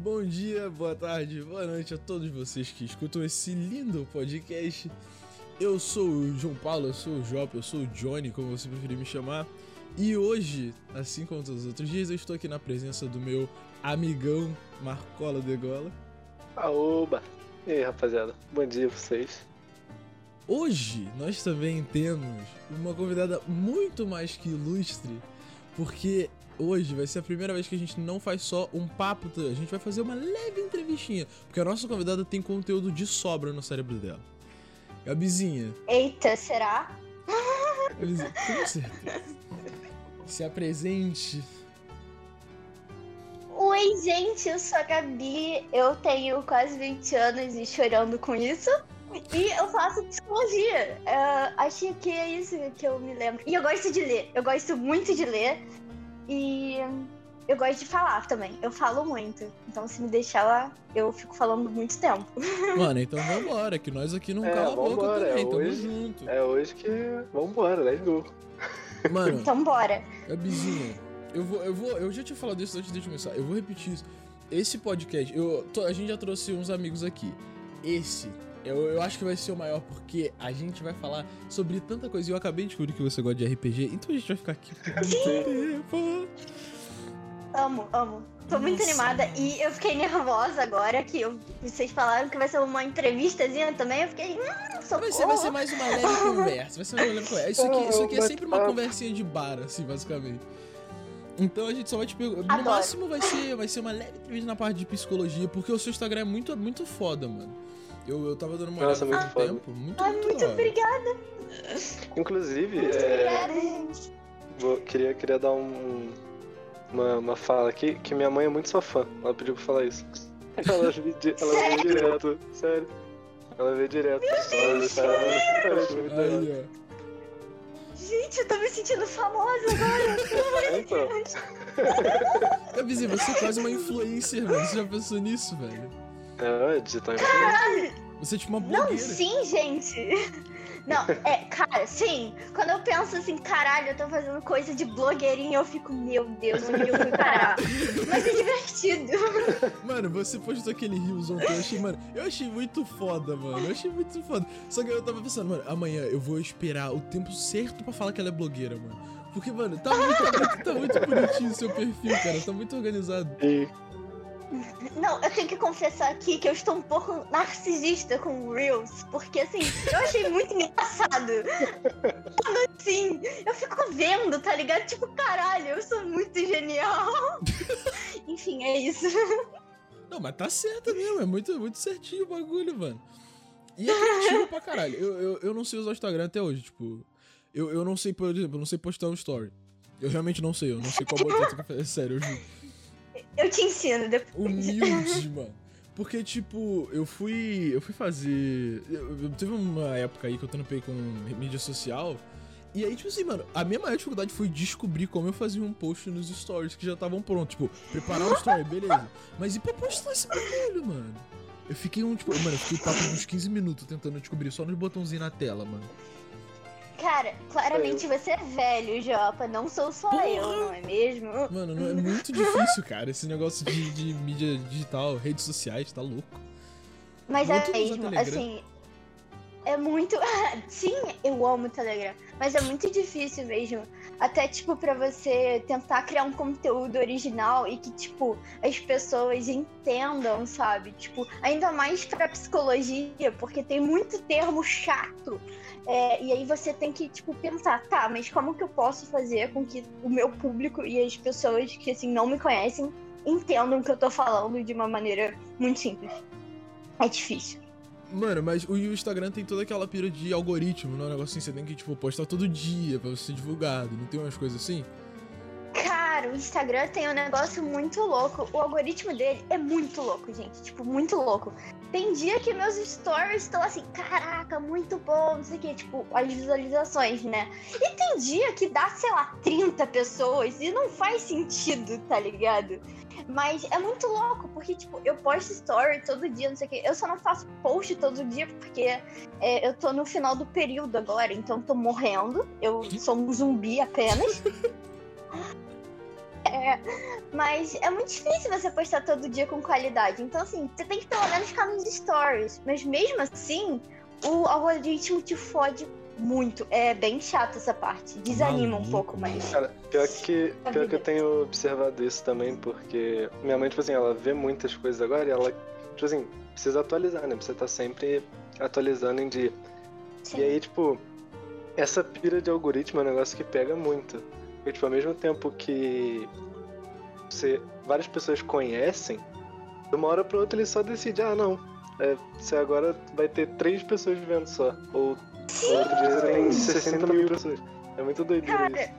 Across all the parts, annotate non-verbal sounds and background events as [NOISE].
Bom dia, boa tarde, boa noite a todos vocês que escutam esse lindo podcast. Eu sou o João Paulo, eu sou o Jop, eu sou o Johnny, como você preferir me chamar. E hoje, assim como todos os outros dias, eu estou aqui na presença do meu amigão Marcola Degola. Aoba! E aí, rapaziada? Bom dia pra vocês. Hoje nós também temos uma convidada muito mais que ilustre, porque hoje vai ser a primeira vez que a gente não faz só um papo, a gente vai fazer uma leve entrevistinha, porque a nossa convidada tem conteúdo de sobra no cérebro dela. Gabizinha. Eita, será? Gabizinha, com certeza. Se apresente. Oi, gente, eu sou a Gabi, eu tenho quase 20 anos e chorando com isso. E eu faço psicologia. Uh, acho que é isso que eu me lembro. E eu gosto de ler. Eu gosto muito de ler. E eu gosto de falar também. Eu falo muito. Então, se me deixar lá, eu fico falando muito tempo. [LAUGHS] Mano, então vambora, que nós aqui não é, cala a boca também, é tamo hoje, junto. É hoje que. Vambora, let's go. Mano. então bora. Gabizinha, eu vou, eu vou. Eu já tinha falado isso antes de começar. Eu vou repetir isso. Esse podcast, eu, a gente já trouxe uns amigos aqui. Esse eu, eu acho que vai ser o maior porque a gente vai falar sobre tanta coisa. E eu acabei de descobrir que você gosta de RPG, então a gente vai ficar aqui por [LAUGHS] muito tempo. Amo, amo. Tô Nossa. muito animada e eu fiquei nervosa agora que eu, vocês falaram que vai ser uma entrevistazinha também. Eu fiquei. Hum, vai, ser, vai ser mais uma leve [LAUGHS] conversa. Vai ser uma leve conversa. Isso aqui, isso aqui é sempre uma conversinha de bar, assim, basicamente. Então a gente só vai te perguntar. No máximo vai ser, vai ser uma leve entrevista na parte de psicologia, porque o seu Instagram é muito, muito foda, mano. Eu, eu tava dando uma Nossa, olhada muito foda. tempo. Muito, Ai, muito, obrigada. Inclusive, muito é... obrigada, gente. Vou, queria, queria dar um, uma, uma fala aqui, que minha mãe é muito sua fã. Ela pediu pra falar isso. [LAUGHS] Ela, vê, ela vê direto, sério. Ela vê direto. Aí, Gente, eu tô me sentindo famosa agora. [LAUGHS] É, então. Você é quase uma influencer, mano. Você já pensou nisso, velho? É, digital Caralho! Você é tipo uma blogueira. Não, sim, gente. Não, é, cara, sim. Quando eu penso assim, caralho, eu tô fazendo coisa de blogueirinha, eu fico, meu Deus, onde eu fui parar? Mas é divertido. Mano, você postou aquele riozão que eu achei, mano, eu achei muito foda, mano. Eu achei muito foda. Só que eu tava pensando, mano, amanhã eu vou esperar o tempo certo pra falar que ela é blogueira, mano. Porque, mano, tá muito, tá muito bonitinho o seu perfil, cara. Tá muito organizado. Sim. Não, eu tenho que confessar aqui que eu estou um pouco narcisista com o Reels, porque assim, eu achei muito engraçado. Quando assim, eu fico vendo, tá ligado? Tipo, caralho, eu sou muito genial. [LAUGHS] Enfim, é isso. Não, mas tá certo mesmo, é muito, muito certinho o bagulho, mano. E é criativo pra caralho. Eu, eu, eu não sei usar o Instagram até hoje, tipo. Eu, eu não sei, por exemplo, eu não sei postar um story. Eu realmente não sei, eu não sei qual botão que sério, eu juro. Eu te ensino depois. Humilde, [LAUGHS] mano. Porque, tipo, eu fui. Eu fui fazer. Eu, eu, teve uma época aí que eu trampei com mídia social. E aí, tipo assim, mano, a minha maior dificuldade foi descobrir como eu fazia um post nos stories que já estavam prontos. Tipo, preparar um story, beleza. Mas e pra postar esse bagulho, mano? Eu fiquei um, tipo, mano, eu fiquei papo uns 15 minutos tentando descobrir só nos botãozinhos na tela, mano. Cara, claramente você é velho, Jopa. Não sou só Porra. eu, não é mesmo? Mano, não é muito difícil, cara. Esse negócio de, de mídia digital, redes sociais, tá louco. Mas é mesmo, assim. É muito. [LAUGHS] Sim, eu amo o Telegram. Mas é muito difícil mesmo. Até, tipo, pra você tentar criar um conteúdo original e que, tipo, as pessoas entendam, sabe? Tipo, ainda mais pra psicologia, porque tem muito termo chato é, e aí você tem que, tipo, pensar, tá, mas como que eu posso fazer com que o meu público e as pessoas que, assim, não me conhecem entendam o que eu tô falando de uma maneira muito simples. É difícil. Mano, mas o Instagram tem toda aquela pira de algoritmo, não é um negócio assim, você tem que, tipo, postar todo dia pra você ser divulgado, não tem umas coisas assim? Cara, o Instagram tem um negócio muito louco. O algoritmo dele é muito louco, gente. Tipo, muito louco. Tem dia que meus stories estão assim, caraca, muito bom, não sei o que, tipo, as visualizações, né? E tem dia que dá, sei lá, 30 pessoas e não faz sentido, tá ligado? Mas é muito louco, porque, tipo, eu posto story todo dia, não sei o que. Eu só não faço post todo dia, porque é, eu tô no final do período agora, então tô morrendo. Eu sou um zumbi apenas. [LAUGHS] É, É, mas é muito difícil você postar todo dia com qualidade. Então, assim, você tem que pelo menos ficar nos stories. Mas mesmo assim, o algoritmo te fode muito. É bem chato essa parte. Desanima um pouco, mas. Cara, pior que, pior que eu tenho observado isso também, porque minha mãe, tipo assim, ela vê muitas coisas agora e ela, tipo assim, precisa atualizar, né? Você tá sempre atualizando em dia. Sim. E aí, tipo, essa pira de algoritmo é um negócio que pega muito. Porque, tipo, ao mesmo tempo que você, várias pessoas conhecem, de uma hora pra outra ele só decide, ah, não, é, você agora vai ter três pessoas vivendo só. Ou outro dia você tem 60 mil pessoas. É muito doido isso.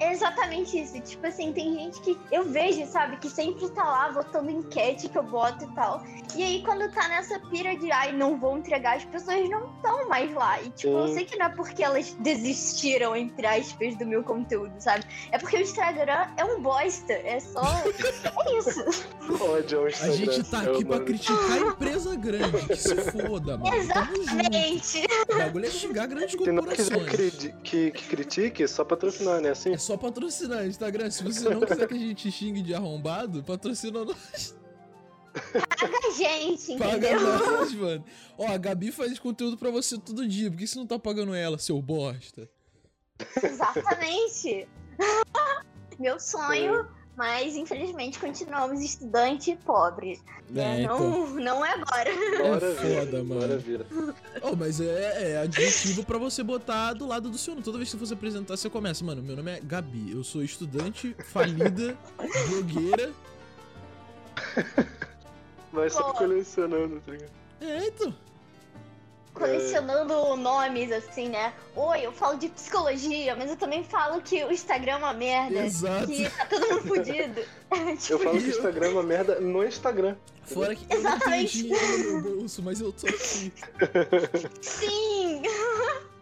É exatamente isso. Tipo assim, tem gente que eu vejo, sabe, que sempre tá lá votando enquete que eu boto e tal. E aí, quando tá nessa pira de ai, não vou entregar, as pessoas não estão mais lá. E, tipo, Sim. eu sei que não é porque elas desistiram, entre aspas, do meu conteúdo, sabe? É porque o Instagram é um bosta. É só. é isso. [LAUGHS] Ódio A gente tá aqui pra criticar a empresa grande. Que se foda, mano. Exatamente. O bagulho é xingar grandes corporações. Quem não quiser que, que, que critique, só patrocinar, né? Assim? É só patrocinar, Instagram. Se você não quiser que a gente xingue de arrombado, patrocina nós. Paga a gente, entendeu? Paga nós, mano. Ó, a Gabi faz conteúdo pra você todo dia. Por que você não tá pagando ela, seu bosta? Exatamente. [LAUGHS] Meu sonho, mas infelizmente continuamos estudante pobre. É, não, então... não é agora. É foda, mano. Oh, mas é, é adjetivo pra você botar do lado do seu nome. Toda vez que você apresentar, você começa. Mano, meu nome é Gabi. Eu sou estudante, falida, blogueira. [LAUGHS] Vai só colecionando, tá ligado? É, então. Colecionando é... nomes, assim, né? Oi, eu falo de psicologia, mas eu também falo que o Instagram é uma merda. Exato. Que tá todo mundo fudido. [LAUGHS] tipo, eu falo que o Instagram é uma merda no Instagram. Fora que Exatamente. eu não tenho dinheiro no bolso, mas eu tô aqui. Sim! [LAUGHS]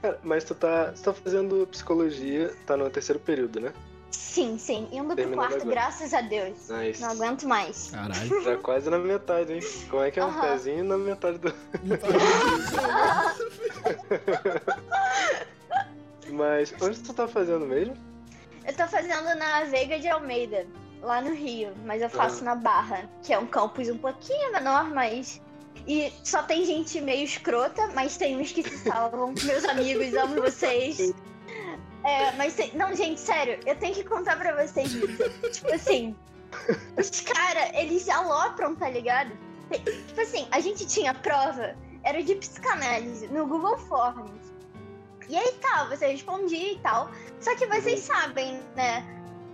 Cara, mas tu tá, tu tá fazendo psicologia, tá no terceiro período, né? Sim, sim. Indo pro quarto, agora. graças a Deus. Nice. Não aguento mais. Caralho. Já quase na metade, hein? Como é que é um pezinho na metade do. [LAUGHS] [LAUGHS] Mas onde tu tá fazendo mesmo? Eu tô fazendo na Veiga de Almeida, lá no Rio. Mas eu faço ah. na Barra, que é um campus um pouquinho menor, mas. E só tem gente meio escrota, mas tem uns que se salvam. Meus amigos, amo vocês. É, mas não, gente, sério, eu tenho que contar pra vocês isso. tipo assim, os caras, eles alopram, tá ligado? Tipo assim, a gente tinha prova, era de psicanálise, no Google Forms. E aí tal, você respondia e tal. Só que vocês sabem, né?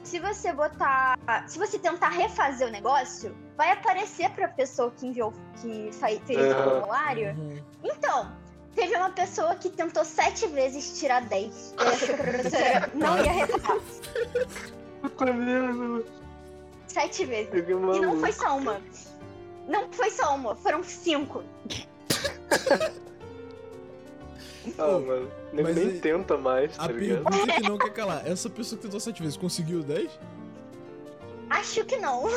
Se você botar. Se você tentar refazer o negócio, vai aparecer pra pessoa que enviou, que fez o formulário. Uhum. Então, Teve uma pessoa que tentou sete vezes tirar 10. Eu achei que a professora não ia reparar. Sete vezes. E não foi só uma. Não foi só uma, foram cinco. Ah, mano. Nem, nem tenta mais, tá A ligado? pergunta [LAUGHS] que não quer calar. Essa pessoa que tentou sete vezes conseguiu 10? Acho que não. [LAUGHS]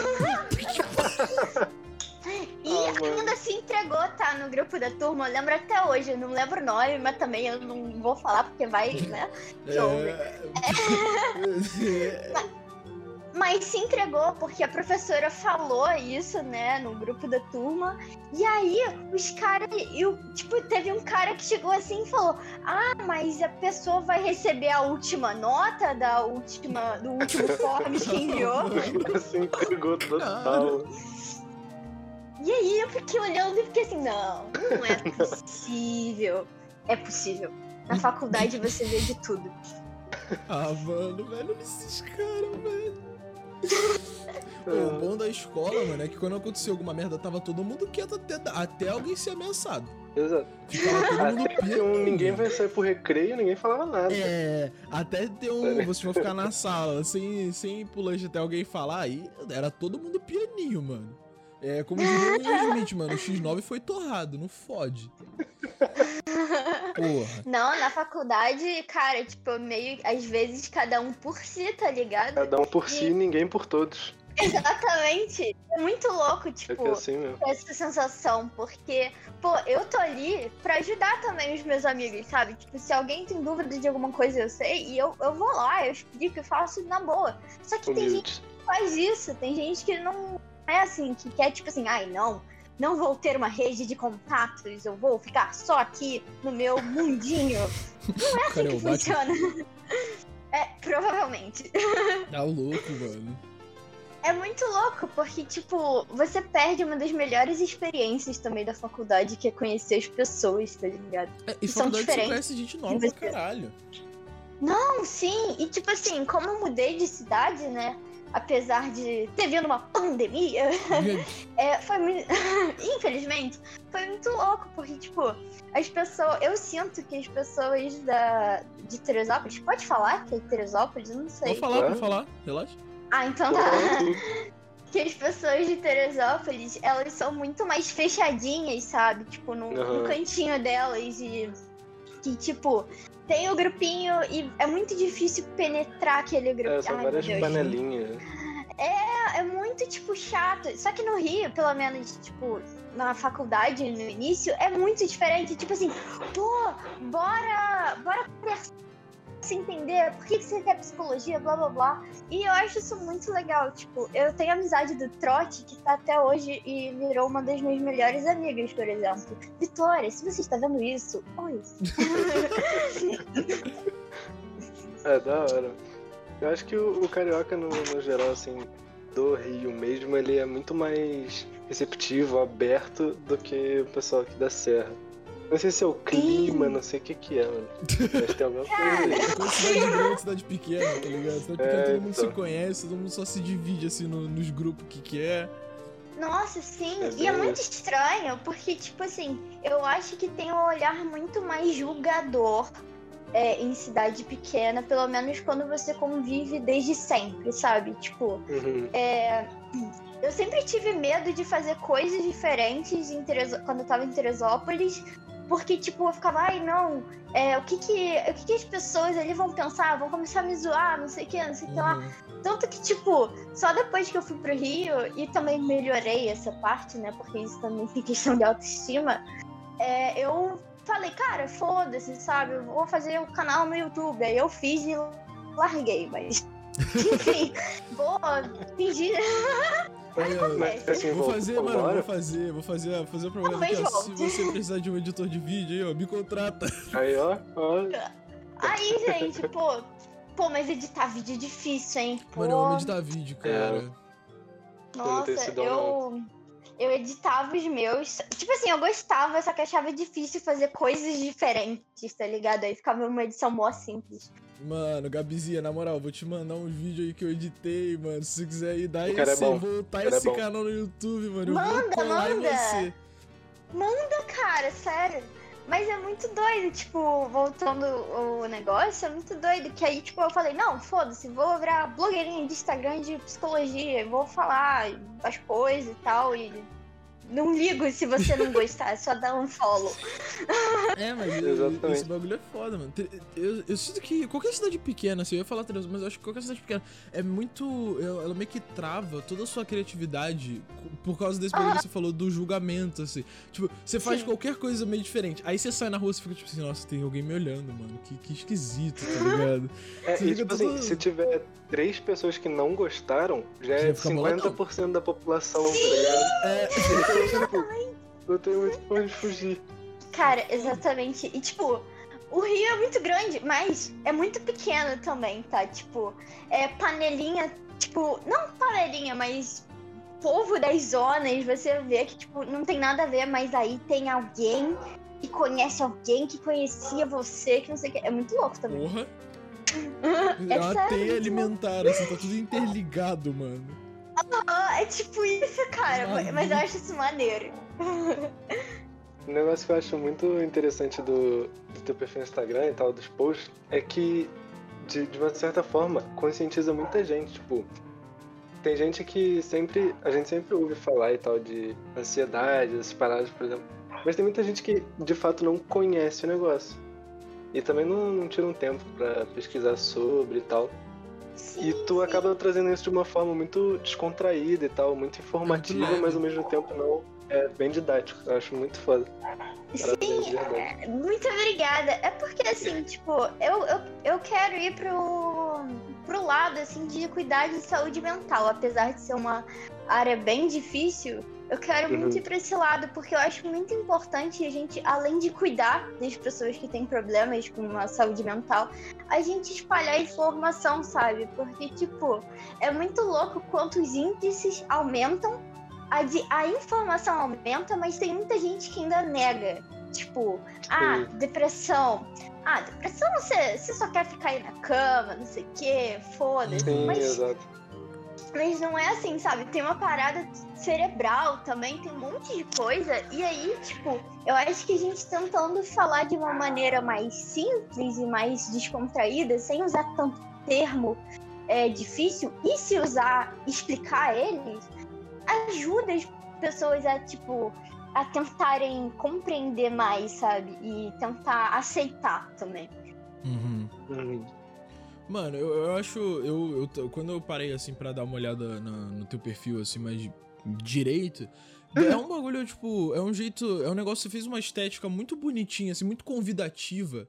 E ah, a Amanda se entregou, tá? No grupo da turma. Eu lembro até hoje. Eu não lembro o nome, mas também eu não vou falar porque vai, né? [LAUGHS] É... é... [LAUGHS] mas, mas se entregou porque a professora falou isso, né? No grupo da turma. E aí, os caras. Tipo, teve um cara que chegou assim e falou: Ah, mas a pessoa vai receber a última nota da última, do último form que enviou. [LAUGHS] se entregou total. E aí eu fiquei olhando e fiquei assim, não, não é possível. É possível. Na faculdade você vê de tudo. [LAUGHS] Ah, mano, velho, esses caras, velho. [LAUGHS] o bom da escola, mano, é que quando aconteceu alguma merda, tava todo mundo quieto até, até alguém ser ameaçado. Exato. Ficava todo mundo [LAUGHS] até um, ninguém vai sair pro recreio, ninguém falava nada. É, até ter um. Vocês vão ficar na sala sem, sem pulante até alguém falar, aí era todo mundo pianinho, mano. É, como diria o Will Smith, mano, o X9 foi torrado, não fode. Porra. Não, na faculdade, cara, tipo, meio, às vezes cada um por si, tá ligado? Cada um por e... si, ninguém por todos. Exatamente. É muito louco, tipo, é assim essa sensação, porque, pô, eu tô ali pra ajudar também os meus amigos, sabe? Tipo, se alguém tem dúvida de alguma coisa, eu sei, e eu, eu vou lá, eu explico, eu faço na boa. Só que Humilde. tem gente que faz isso, tem gente que não é assim, que quer, tipo assim, ai, não, não vou ter uma rede de contatos, eu vou ficar só aqui no meu mundinho. Não é assim Cara, que funciona. [LAUGHS] É, provavelmente. [LAUGHS] Tá louco, mano. É muito louco, porque, tipo, você perde uma das melhores experiências também da faculdade, que é conhecer as pessoas, tá ligado? É, e são diferentes. Você conhece gente nova pra caralho. Não, sim. E, tipo assim, como eu mudei de cidade, né? Apesar de ter vindo uma pandemia, [LAUGHS] é, foi muito. [LAUGHS] Infelizmente, foi muito louco, porque, tipo, as pessoas. Eu sinto que as pessoas da, de Teresópolis. Pode falar que é Teresópolis? Eu não sei. Pode falar, pode falar, relaxa. Ah, então tá. [LAUGHS] que as pessoas de Teresópolis, elas são muito mais fechadinhas, sabe? Tipo, no, uhum. no cantinho delas e que, tipo, tem o grupinho e é muito difícil penetrar aquele grupo. É, são Ai, várias panelinhas. É, é muito, tipo, chato. Só que no Rio, pelo menos, tipo, na faculdade, no início, é muito diferente. Tipo assim, pô, bora, bora conversar se entender por que, você quer psicologia, blá blá blá. E eu acho isso muito legal. Tipo, eu tenho amizade do Trote, que tá até hoje e virou uma das minhas melhores amigas, por exemplo. Vitória, se você está vendo isso, oi. [LAUGHS] é, da hora. Eu acho que o, o carioca, no, no geral, assim, do Rio mesmo, ele é muito mais receptivo, aberto do que o pessoal aqui da Serra. Não sei se é o clima, Sim. não sei o que que é, mano. Mas tem alguma coisa aí. É cidade grande, cidade pequena, tá ligado? Cidade pequena é, todo mundo então. se conhece, todo mundo só se divide assim no, nos grupos que que é. Nossa, sim. É e é muito isso. estranho, porque, tipo assim, eu acho que tem um olhar muito mais julgador é, em cidade pequena, pelo menos quando você convive desde sempre, sabe? Tipo, uhum. é, eu sempre tive medo de fazer coisas diferentes em quando eu tava em Teresópolis, porque, tipo, eu ficava, ai, não, é, o, que que, o que que as pessoas ali vão pensar? Vão começar a me zoar, não sei o que, não sei o que lá. Uhum. Tanto que, tipo, só depois que eu fui pro Rio, e também melhorei essa parte, né, porque isso também tem questão de autoestima, é, eu falei, cara, foda-se, sabe, eu vou fazer o um canal no YouTube. Aí eu fiz e larguei, mas... [LAUGHS] Enfim, vou fingir... [LAUGHS] Mas, assim, vou fazer, mano, vou fazer, vou fazer, vou fazer o problema aqui, ó. Se você precisar de um editor de vídeo aí, ó, me contrata. Aí, ó, ó. Aí, gente, pô, pô, mas editar vídeo é difícil, hein? Pô. Mano, eu amo editar vídeo, cara. É. Nossa, eu eu editava os meus. Tipo assim, eu gostava, só que achava difícil fazer coisas diferentes, tá ligado? Aí ficava uma edição mó simples. Mano, Gabizinha, na moral, vou te mandar uns vídeos aí que eu editei, mano. Se você quiser ir dar esse, é voltar esse é canal no YouTube, mano. Manda, eu vou colar manda. em você. Manda, cara, sério. Mas é muito doido, tipo, voltando o negócio, é muito doido. Que aí, tipo, eu falei, não, foda-se, vou virar blogueirinha de Instagram de psicologia, vou falar as coisas e tal. E não ligo se você não gostar, é só dar um follow. É, mas [LAUGHS] eu, esse bagulho é foda, mano. Eu, eu, sinto que qualquer cidade pequena, assim, eu ia falar três, mas eu acho que qualquer cidade pequena é muito. Ela meio que trava toda a sua criatividade por causa desse bagulho que você falou do julgamento, assim. Tipo, você faz Sim. qualquer coisa meio diferente. Aí você sai na rua e fica tipo assim, nossa, tem alguém me olhando, mano. Que, que esquisito, tá ligado? É, e, tipo assim, se tiver três pessoas que não gostaram, já é 50% da população, tá ligado? É. Não tem muito [LAUGHS] pra onde fugir. Cara, exatamente. E tipo, o Rio é muito grande, mas é muito pequeno também, tá? Tipo, é panelinha, tipo, não panelinha, mas povo das zonas, você vê que, tipo, não tem nada a ver, mas aí tem alguém que conhece alguém que conhecia você, que não sei o que. É muito louco também. Porra. é, é uma teia alimentar, assim, tá tudo interligado, mano. Ah, é tipo isso, cara. Mas eu acho isso maneiro. Um negócio que eu acho muito interessante do, do teu perfil no Instagram e tal, dos posts, é que, de, de uma certa forma, conscientiza muita gente. Tipo, tem gente que sempre. A gente sempre ouve falar e tal de ansiedade, essas paradas, por exemplo. Mas tem muita gente que de fato não conhece o negócio. E também não, não tira um tempo para pesquisar sobre e tal. e tu acaba trazendo isso de uma forma muito descontraída e tal, muito informativa, mas ao mesmo tempo não. É bem didático, eu acho muito foda. Sim, muito obrigada. É porque assim, [LAUGHS] tipo, eu, eu, eu quero ir pro, pro lado assim de cuidar de saúde mental, apesar de ser uma área bem difícil. Eu quero uhum. muito ir pra esse lado, porque eu acho muito importante a gente, além de cuidar das pessoas que têm problemas com a saúde mental, a gente espalhar informação, sabe? Porque, tipo, é muito louco quanto os índices aumentam a, de, a informação aumenta, mas tem muita gente que ainda nega. Tipo, ah, depressão. Ah, depressão você, você só quer ficar aí na cama, não sei o quê, foda-se. Mas, exato. Mas não é assim, sabe? Tem uma parada cerebral também, tem um monte de coisa. E aí, tipo, eu acho que a gente tentando falar de uma maneira mais simples e mais descontraída, sem usar tanto termo é, difícil, e se usar, explicar eles, ajuda as pessoas a, tipo, a tentarem compreender mais, sabe? E tentar aceitar também. Uhum. Mano, eu, eu acho. Eu, eu, quando eu parei assim para dar uma olhada na, no teu perfil, assim, mais direito. É um bagulho, tipo, é um jeito. É um negócio que você fez uma estética muito bonitinha, assim, muito convidativa.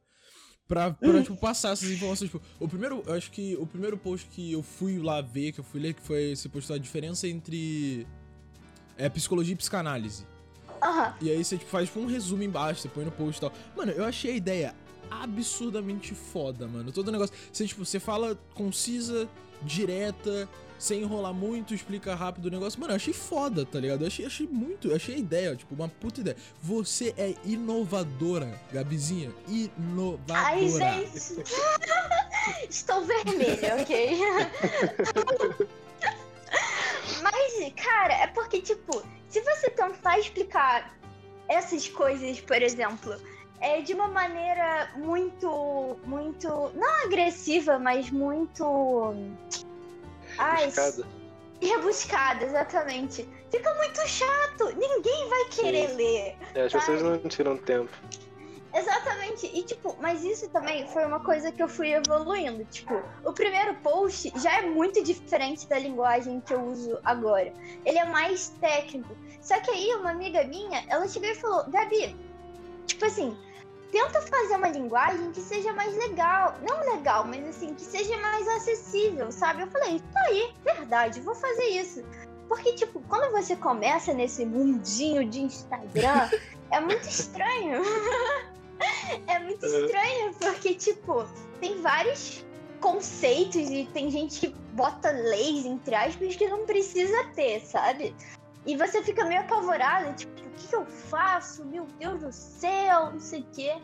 Pra, pra uhum. tipo, passar essas informações. Tipo, o primeiro, eu acho que o primeiro post que eu fui lá ver, que eu fui ler, que foi você postou a diferença entre é, psicologia e psicanálise. Uhum. E aí você tipo, faz tipo, um resumo embaixo, você põe no post e tal. Mano, eu achei a ideia absurdamente foda, mano. Todo negócio. Você, tipo, você fala concisa, direta, sem enrolar muito, explica rápido o negócio. Mano, eu achei foda, tá ligado? Eu achei, achei muito, eu achei a ideia, tipo, uma puta ideia. Você é inovadora, Gabizinha. Inovadora. Ai, gente. [LAUGHS] Estou vermelha, ok? [LAUGHS] Mas, cara, é porque, tipo, se você tentar explicar essas coisas, por exemplo, é de uma maneira muito, muito, não agressiva, mas muito Rebuscada. Rebuscada, exatamente. Fica muito chato. Ninguém vai querer Sim. ler. É, as pessoas não tiram tempo. Exatamente. E, tipo, mas isso também foi uma coisa que eu fui evoluindo. Tipo, o primeiro post já é muito diferente da linguagem que eu uso agora. Ele é mais técnico. Só que aí, uma amiga minha, ela chegou e falou: Gabi, tipo assim, tenta fazer uma linguagem que seja mais legal. Não legal, mas assim, que seja mais acessível, sabe? Eu falei, tá aí, verdade, vou fazer isso. Porque, tipo, quando você começa nesse mundinho de Instagram, [LAUGHS] é muito estranho. [LAUGHS] é muito estranho, porque, tipo, tem vários conceitos e tem gente que bota leis, entre aspas, que não precisa ter, sabe? E você fica meio apavorado, tipo, o que, que eu faço? Meu Deus do céu, não sei o quê.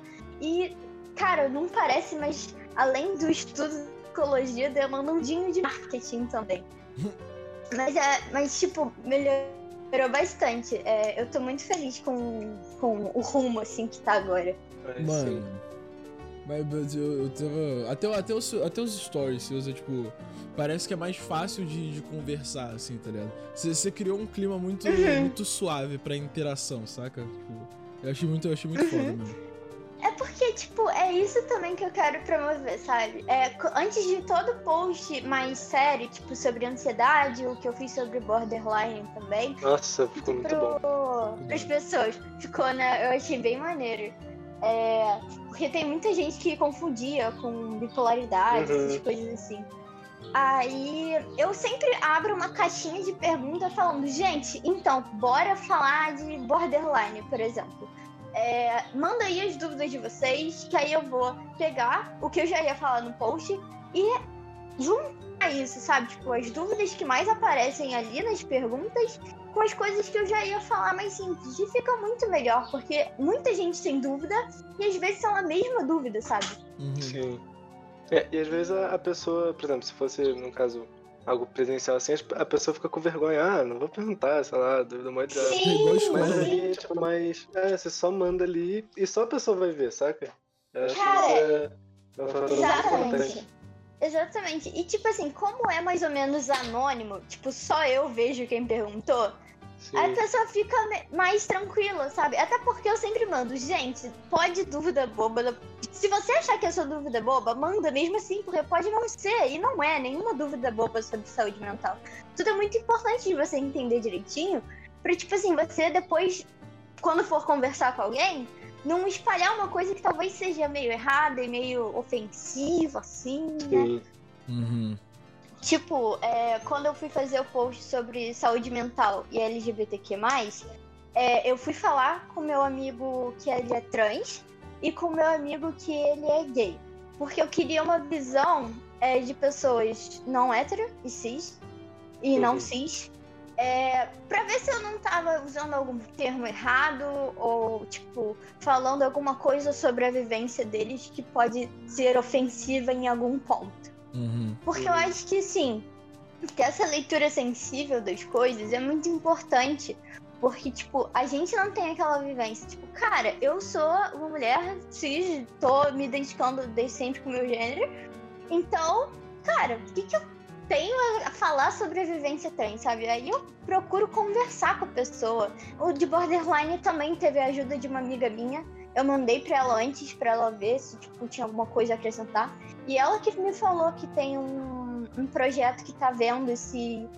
E, cara, não parece, mas além do estudo de psicologia, demanda um dinho de marketing também. [LAUGHS] mas, é, mas, tipo, melhorou bastante. É, eu tô muito feliz com, com o rumo, assim, que tá agora. Mano, mas eu, eu tava. Até, até, os, até os stories você usa, tipo parece que é mais fácil de, de conversar, assim, tá ligado? Você, criou um clima muito, uhum. muito suave pra interação, saca? Tipo, eu achei muito, eu achei muito uhum. foda mesmo. É porque, tipo, é isso também que eu quero promover, sabe? É, antes de todo post mais sério, tipo, sobre ansiedade, o que eu fiz sobre borderline também. Nossa, ficou muito pro, bom. Para as pessoas. Ficou, né? Eu achei bem maneiro. É, porque tem muita gente que confundia com bipolaridade, uhum. essas coisas assim. Aí eu sempre abro uma caixinha de perguntas falando, gente, então, bora falar de borderline, por exemplo. É, manda aí as dúvidas de vocês, que aí eu vou pegar o que eu já ia falar no post e juntar isso, sabe? Tipo, as dúvidas que mais aparecem ali nas perguntas com as coisas que eu já ia falar mais simples. E fica muito melhor, porque muita gente tem dúvida e às vezes são a mesma dúvida, sabe? Uhum. Sim. É, e às vezes a, a, pessoa, por exemplo, se fosse, no caso, algo presencial assim, a pessoa fica com vergonha, ah, não vou perguntar, sei lá, dúvida mó de Mas aí, tipo, mas é, você só manda ali e só a pessoa vai ver, saca? Eu acho Cara, que isso é, Exatamente. Exatamente. E tipo assim, como é mais ou menos anônimo, tipo, só eu vejo quem perguntou, Sim. a pessoa fica mais tranquila, sabe? Até porque eu sempre mando, gente, pode dúvida boba, se você achar que a sua dúvida é boba, manda mesmo assim, porque pode não ser, e não é nenhuma dúvida boba sobre saúde mental. Tudo é muito importante de você entender direitinho, pra, tipo assim, você depois, quando for conversar com alguém, não espalhar uma coisa que talvez seja meio errada e meio ofensiva, assim, né? Uhum. Tipo, é, quando eu fui fazer o post sobre saúde mental e LGBTQ+, é, eu fui falar com meu amigo que ele é trans e com meu amigo que ele é gay. Porque eu queria uma visão é, de pessoas não hétero e cis, e uhum. não cis, é, pra ver se eu não tava usando algum termo errado ou, tipo, falando alguma coisa sobre a vivência deles que pode ser ofensiva em algum ponto. Uhum. Porque eu acho que, sim, ter essa leitura sensível das coisas é muito importante. Porque, tipo, a gente não tem aquela vivência. Tipo, cara, eu sou uma mulher cis, tô me identificando desde sempre com o meu gênero. Então, cara, o que, que eu tenho a falar sobre a vivência trans, sabe? Aí eu procuro conversar com a pessoa. O de Borderline também teve a ajuda de uma amiga minha. Eu mandei pra ela antes pra ela ver se tipo, tinha alguma coisa a acrescentar. E ela que me falou que tem um, um projeto que tá vendo se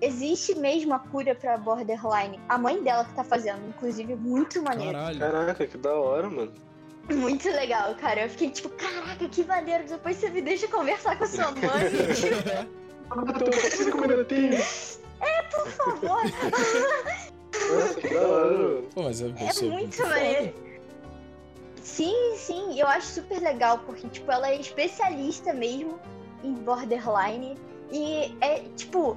existe mesmo a cura pra borderline. A mãe dela que tá fazendo, inclusive, muito maneiro. Caralho. Caraca, que da hora, mano. Muito legal, cara. Eu fiquei tipo, caraca, que maneiro. Depois você me deixa conversar com a sua mãe. [LAUGHS] é, por favor. Nossa, que da hora. Pô, mas é, é muito maneiro. Sim, sim, eu acho super legal, porque, tipo, ela é especialista mesmo em borderline. E é, tipo,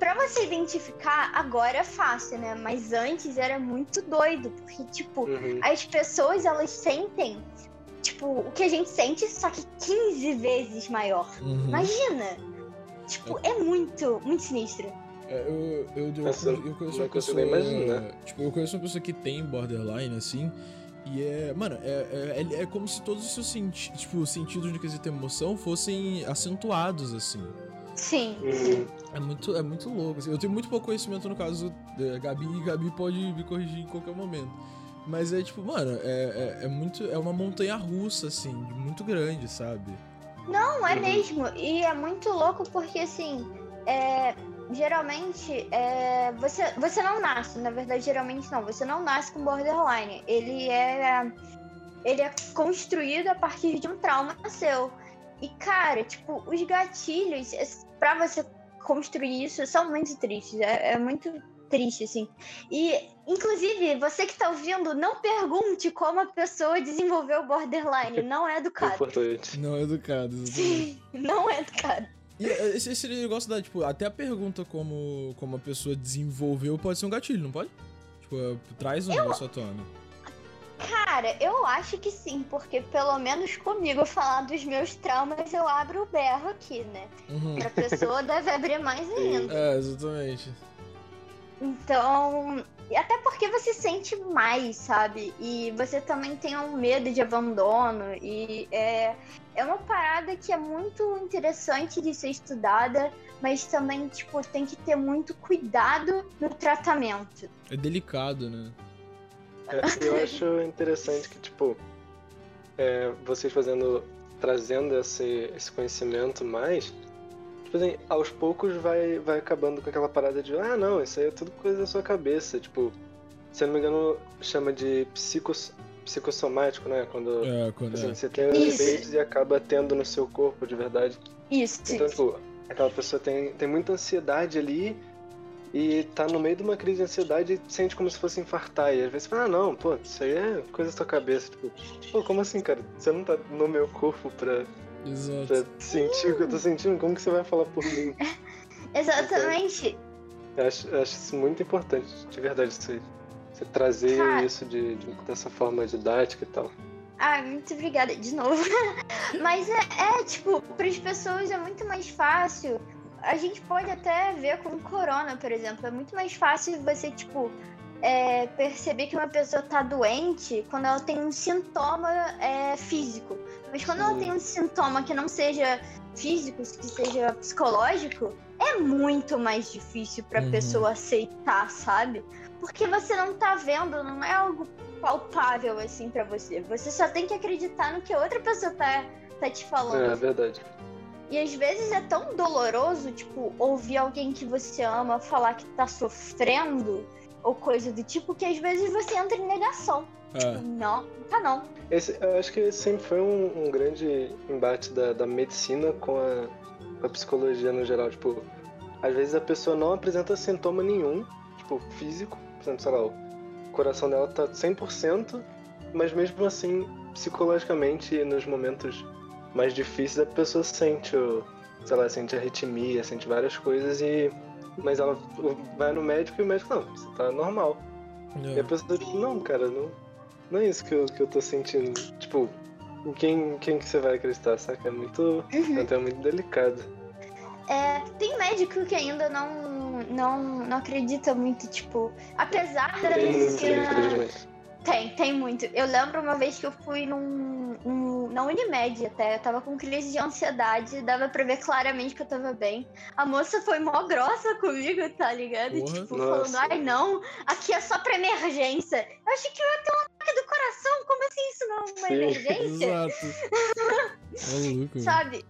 pra você identificar, agora é fácil, né? Mas antes era muito doido, porque, tipo, uhum. as pessoas, elas sentem, tipo, o que a gente sente, só que 15 vezes maior. Uhum. Imagina! Tipo, é muito, muito sinistro. É, eu, eu, eu, eu, eu conheço uma pessoa. Tipo, eu conheço uma pessoa que tem borderline, assim. E é. Mano, é, é, é, é como se todos os seus senti tipo, sentidos de quesito emoção fossem acentuados, assim. Sim. É muito, é muito louco. Assim. Eu tenho muito pouco conhecimento no caso da Gabi, e Gabi pode me corrigir em qualquer momento. Mas é tipo, mano, é, é, é muito. É uma montanha russa, assim, muito grande, sabe? Não, é mesmo. E é muito louco porque, assim, é, geralmente é, você, você não nasce, na verdade, geralmente não, você não nasce com borderline. Ele é, ele é construído a partir de um trauma seu. E, cara, tipo, os gatilhos, para você construir isso, são muito tristes. É, é, muito triste, assim. E, inclusive, você que tá ouvindo, não pergunte como a pessoa desenvolveu o borderline. Não é educado. Importante. Não é educado. Sim, não é educado. E é, esse, esse negócio da, tipo, até a pergunta como, como a pessoa desenvolveu pode ser um gatilho, não pode? Tipo, é, traz um eu... negócio à tona. Cara, eu acho que sim, porque pelo menos comigo falar dos meus traumas, eu abro o berro aqui, né? Uhum. Pra pessoa deve abrir mais [LAUGHS] ainda. É, exatamente. Então, até porque você sente mais, sabe? E você também tem um medo de abandono. E é, é uma parada que é muito interessante de ser estudada, mas também, tipo, tem que ter muito cuidado no tratamento. É delicado, né? É, eu acho interessante que, tipo, é, vocês fazendo, trazendo esse, esse conhecimento mais, tipo assim, aos poucos vai, vai acabando com aquela parada de, ah, não, isso aí é tudo coisa da sua cabeça. Tipo, se eu não me engano, chama de psicos, psicossomático, né? Quando, é, quando assim, é. você tem efeitos e acaba tendo no seu corpo de verdade. Isso. Então, tipo, aquela pessoa tem, tem muita ansiedade ali e tá no meio de uma crise de ansiedade e sente como se fosse infartar. E às vezes fala, ah, não, pô, isso aí é coisa da tua cabeça. Tipo, pô, como assim, cara? Você não tá no meu corpo pra, pra sentir o que eu tô sentindo? Como que você vai falar por mim? [LAUGHS] Exatamente. Eu acho, eu acho isso muito importante, de verdade, você, você trazer cara... isso de, de, dessa forma didática e tal. Ah, muito obrigada de novo. [LAUGHS] Mas é, é, tipo, para as pessoas é muito mais fácil a gente pode até ver com o corona, por exemplo. É muito mais fácil você, tipo, é, perceber que uma pessoa tá doente quando ela tem um sintoma é, físico. Mas quando ela tem um sintoma que não seja físico, que seja psicológico, é muito mais difícil pra uhum. pessoa aceitar, sabe? Porque você não tá vendo, não é algo palpável assim para você. Você só tem que acreditar no que outra pessoa tá, tá te falando. É, é verdade. E às vezes é tão doloroso, tipo, ouvir alguém que você ama falar que tá sofrendo ou coisa do tipo, que às vezes você entra em negação. É. Tipo, não, tá não. Esse, eu acho que esse sempre foi um, um grande embate da, da medicina com a, a psicologia no geral. Tipo, às vezes a pessoa não apresenta sintoma nenhum, tipo, físico, por exemplo, sei lá, o coração dela tá 100%, mas mesmo assim, psicologicamente, nos momentos mais difíceis, a pessoa sente o, sei lá, sente arritmia, sente várias coisas e mas ela vai no médico e o médico, não, você tá normal. É. E a pessoa diz, não, cara, não, não é isso que eu, que eu tô sentindo. Tipo, quem, quem que você vai acreditar, saca? É muito. Uhum. É muito delicado. É, tem médico que ainda não, não, não acredita muito, tipo, apesar da medicina. Tem, tem muito. Eu lembro uma vez que eu fui num, num, na Unimed até, eu tava com crise de ansiedade, dava pra ver claramente que eu tava bem. A moça foi mó grossa comigo, tá ligado? Porra, tipo, nossa. falando, ai não, aqui é só pra emergência. Eu achei que eu ia ter um ataque do coração, como assim isso não é uma Sim, emergência? Exato. [LAUGHS] Sabe?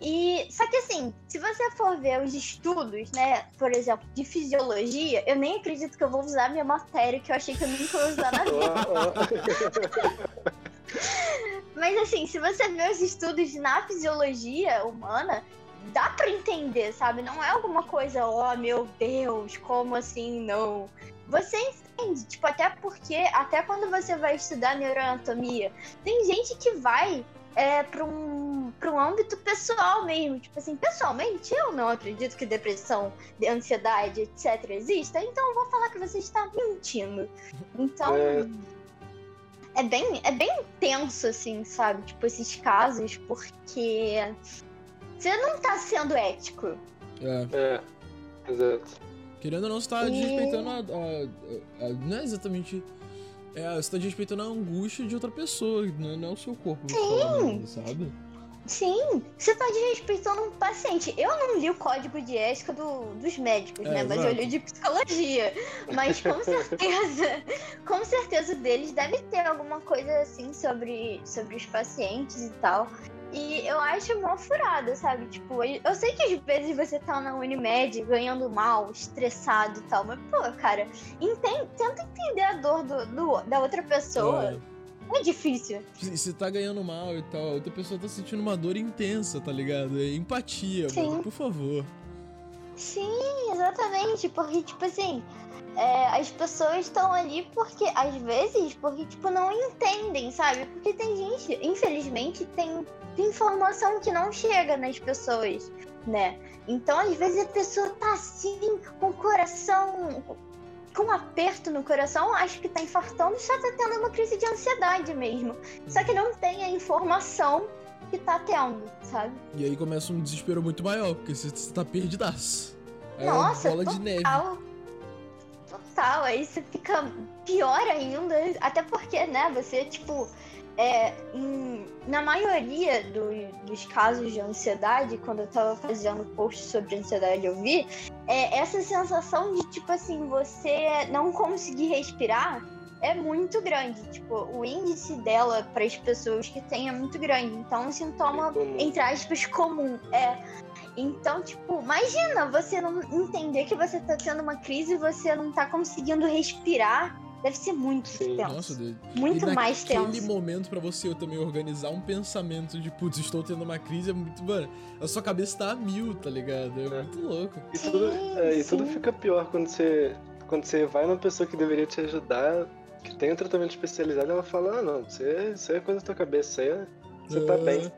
E só que assim, se você for ver os estudos, né, por exemplo, de fisiologia, eu nem acredito que eu vou usar minha matéria que eu achei que eu nunca ia usar na [LAUGHS] vida. [LAUGHS] Mas assim, se você ver os estudos na fisiologia humana, dá para entender, sabe? Não é alguma coisa, oh meu Deus, como assim não? Você entende, tipo, até porque, até quando você vai estudar neuroanatomia, tem gente que vai é, para um, pra um âmbito pessoal mesmo. Tipo assim, pessoalmente, eu não acredito que depressão, ansiedade, etc. exista, então eu vou falar que você está mentindo. Então. É... é bem, é bem tenso, assim, sabe? Tipo, esses casos, porque você não está sendo ético. É. É, exato. Querendo ou não, você tá e... desrespeitando a, a, a, Não é exatamente é, você tá respeitando a angústia de outra pessoa, não, não é o seu corpo. Sim. Sabe? Sim, você tá desrespeitando um paciente. Eu não li o código de ética do, dos médicos, é, né? Mas eu li de psicologia. Mas com [LAUGHS] certeza, com certeza deles deve ter alguma coisa assim sobre, sobre os pacientes e tal. E eu acho uma furada, sabe? Tipo, eu sei que às vezes você tá na Unimed ganhando mal, estressado e tal, mas, pô, cara, entende, tenta entender a dor do, do da outra pessoa. É. é difícil. Se tá ganhando mal e tal, outra pessoa tá sentindo uma dor intensa, tá ligado? É empatia, Sim. mano, por favor. Sim, exatamente. Porque, tipo assim, é, as pessoas estão ali porque, às vezes, porque, tipo, não entendem, sabe? Porque tem gente, infelizmente, tem informação que não chega nas pessoas, né? Então, às vezes, a pessoa tá assim, com o coração. com um aperto no coração, acho que tá infartando só tá tendo uma crise de ansiedade mesmo. Só que não tem a informação que tá tendo, sabe? E aí começa um desespero muito maior, porque você, tá perdidaço. É Nossa, bola total, de neve. Total, aí você fica pior ainda. Até porque, né, você, tipo, é, em, na maioria do, dos casos de ansiedade, quando eu tava fazendo post sobre ansiedade, eu vi é, essa sensação de tipo assim, você não conseguir respirar é muito grande. Tipo, o índice dela para as pessoas que têm é muito grande. Então, é um sintoma, entre aspas, comum. É. Então, tipo, imagina você não entender que você tá tendo uma crise e você não tá conseguindo respirar Deve ser muito Sim. tenso. Nossa, Deus. Muito e mais tenso. Naquele momento para você eu também organizar um pensamento de, putz, estou tendo uma crise, é muito. Mano, a sua cabeça tá a mil, tá ligado? É, é. muito louco. E, tudo, é, e tudo fica pior quando você, quando você vai numa pessoa que deveria te ajudar, que tem um tratamento especializado, ela fala: ah, não, você, isso é coisa da tua cabeça, aí você tá bem.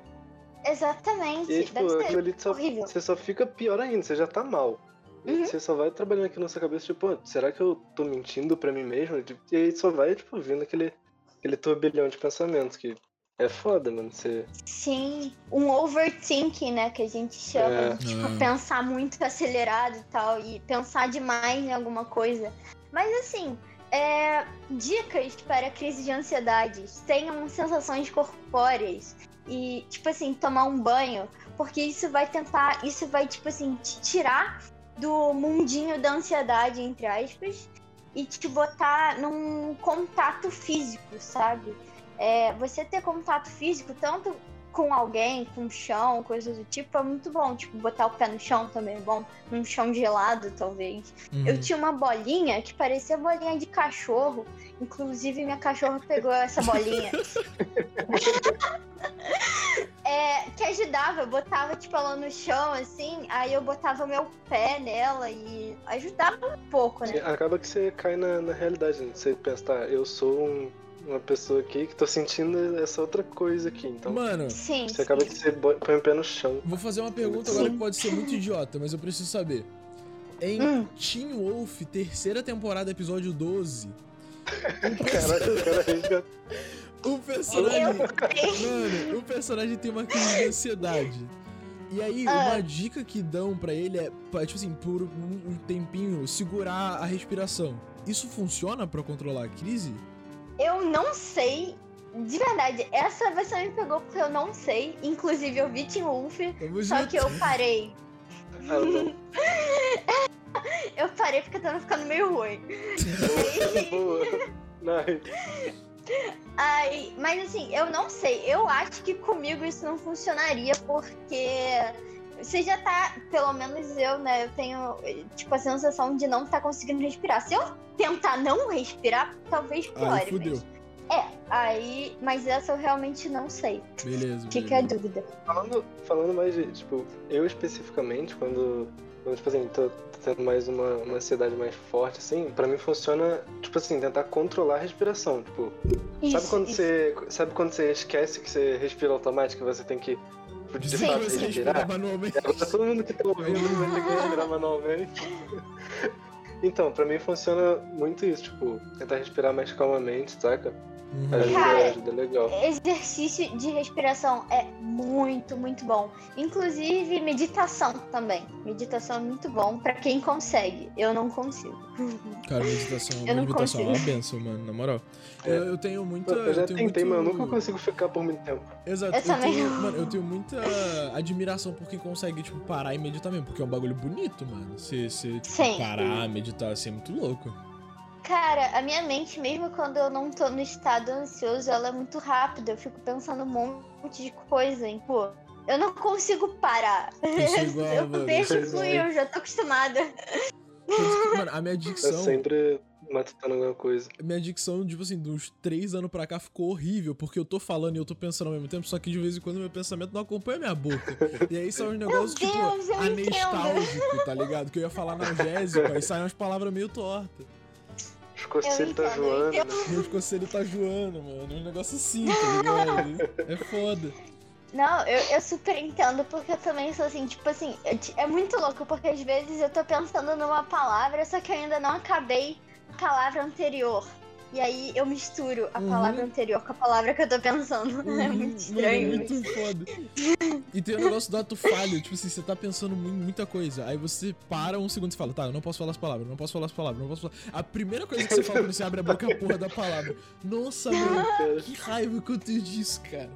Exatamente. E, tipo, aquilo ali só, você só fica pior ainda, você já tá mal. Uhum. Você só vai trabalhando aqui na sua cabeça, tipo, será que eu tô mentindo pra mim mesmo? Tipo, e aí só vai, tipo, vindo aquele, aquele turbilhão de pensamentos que é foda, mano. Você... Sim, um overthinking, né, que a gente chama. É. Tipo, é. pensar muito acelerado e tal, e pensar demais em alguma coisa. Mas assim, É, dicas para crise de ansiedade. Tenham sensações corpóreas. E, tipo assim, tomar um banho. Porque isso vai tentar. Isso vai, tipo assim, te tirar do mundinho da ansiedade, entre aspas. E te botar num contato físico, sabe? É, você ter contato físico, tanto com alguém, com chão, coisas do tipo, é muito bom. Tipo, botar o pé no chão também é bom. Num chão gelado, talvez. Uhum. Eu tinha uma bolinha que parecia bolinha de cachorro. Inclusive, minha cachorra pegou essa bolinha. [LAUGHS] é, que ajudava, eu botava, tipo, ela no chão, assim, aí eu botava meu pé nela e ajudava um pouco, né? Acaba que você cai na, na realidade, né? Você pensa, tá, eu sou um uma pessoa aqui que tô sentindo essa outra coisa aqui. Então, Mano, sim, você sim. acaba que você põe o pé no chão. Vou fazer uma pergunta sim. agora que pode ser muito idiota, mas eu preciso saber. Em hum. Teen Wolf, terceira temporada, episódio 12. [LAUGHS] Caraca, [LAUGHS] o personagem. Mano, o personagem tem uma crise de ansiedade. E aí, ah. uma dica que dão para ele é, tipo assim, por um tempinho, segurar a respiração. Isso funciona para controlar a crise? Eu não sei. De verdade, essa você me pegou porque eu não sei. Inclusive, eu vi Tim Wolf, Tamo só junto. que eu parei. [LAUGHS] eu parei porque tava ficando meio ruim. [LAUGHS] Ai, mas assim, eu não sei. Eu acho que comigo isso não funcionaria porque você já tá, pelo menos eu, né? Eu tenho, tipo, a sensação de não estar tá conseguindo respirar. Se eu tentar não respirar, talvez piore. Aí fudeu. Mas... É, aí. Mas essa eu realmente não sei. Beleza. Fica a dúvida. Falando, falando mais de, tipo, eu especificamente, quando. Quando, tipo assim, tô tendo mais uma, uma ansiedade mais forte, assim, pra mim funciona, tipo assim, tentar controlar a respiração. Tipo, isso, sabe quando isso. você. Sabe quando você esquece que você respira automático e você tem que de Sim, fato respirar. Manualmente. Agora todo mundo que tá ouvindo [LAUGHS] vai ter que respirar manualmente. Então, pra mim funciona muito isso, tipo, tentar respirar mais calmamente, saca? Uhum. Ajuda, Cara, ajuda legal. Exercício de respiração é muito, muito bom. Inclusive meditação também. Meditação é muito bom para quem consegue. Eu não consigo. Cara, meditação, eu meditação é uma benção, mano, na moral. É. Eu, eu, tenho muita. Eu já eu tentei, muito... mas eu nunca consigo ficar por muito tempo. Exato. Eu, eu tenho, mano, eu tenho muita admiração por quem consegue, tipo, parar e meditar mesmo, porque é um bagulho bonito, mano. Você, tipo, parar, meditar, assim, é muito louco. Cara, a minha mente, mesmo quando eu não tô no estado ansioso, ela é muito rápida. Eu fico pensando um monte de coisa, hein? Pô, eu não consigo parar. Eu, [LAUGHS] igual, eu mano, deixo eu fluir, eu já tô acostumada. Mano, a minha dicção. Eu sempre matutando alguma coisa. Minha dicção, tipo assim, dos três anos pra cá ficou horrível, porque eu tô falando e eu tô pensando ao mesmo tempo, só que de vez em quando meu pensamento não acompanha minha boca. E aí são uns negócios, tipo, anestálgico, tá ligado? Que eu ia falar analgésico, aí saem umas palavras meio tortas. Os conselhos tá zoando. Né? Meus conselhos tá zoando, mano. Um negócio assim, tá ligado? É foda. Não, eu, eu super entendo, porque eu também sou assim, tipo assim, é muito louco, porque às vezes eu tô pensando numa palavra, só que eu ainda não acabei a palavra anterior. E aí eu misturo a uhum. palavra anterior com a palavra que eu tô pensando. [LAUGHS] É uhum. É muito estranho. Mano, é muito foda. E tem o negócio do ato falho, tipo assim, você tá pensando em muita coisa. Aí você para um segundo e fala, tá, eu não posso falar as palavras, não posso falar as palavras, não posso falar. A primeira coisa que você fala quando você abre a boca é a porra da palavra. Nossa, mano, que raiva que eu tenho disso, cara.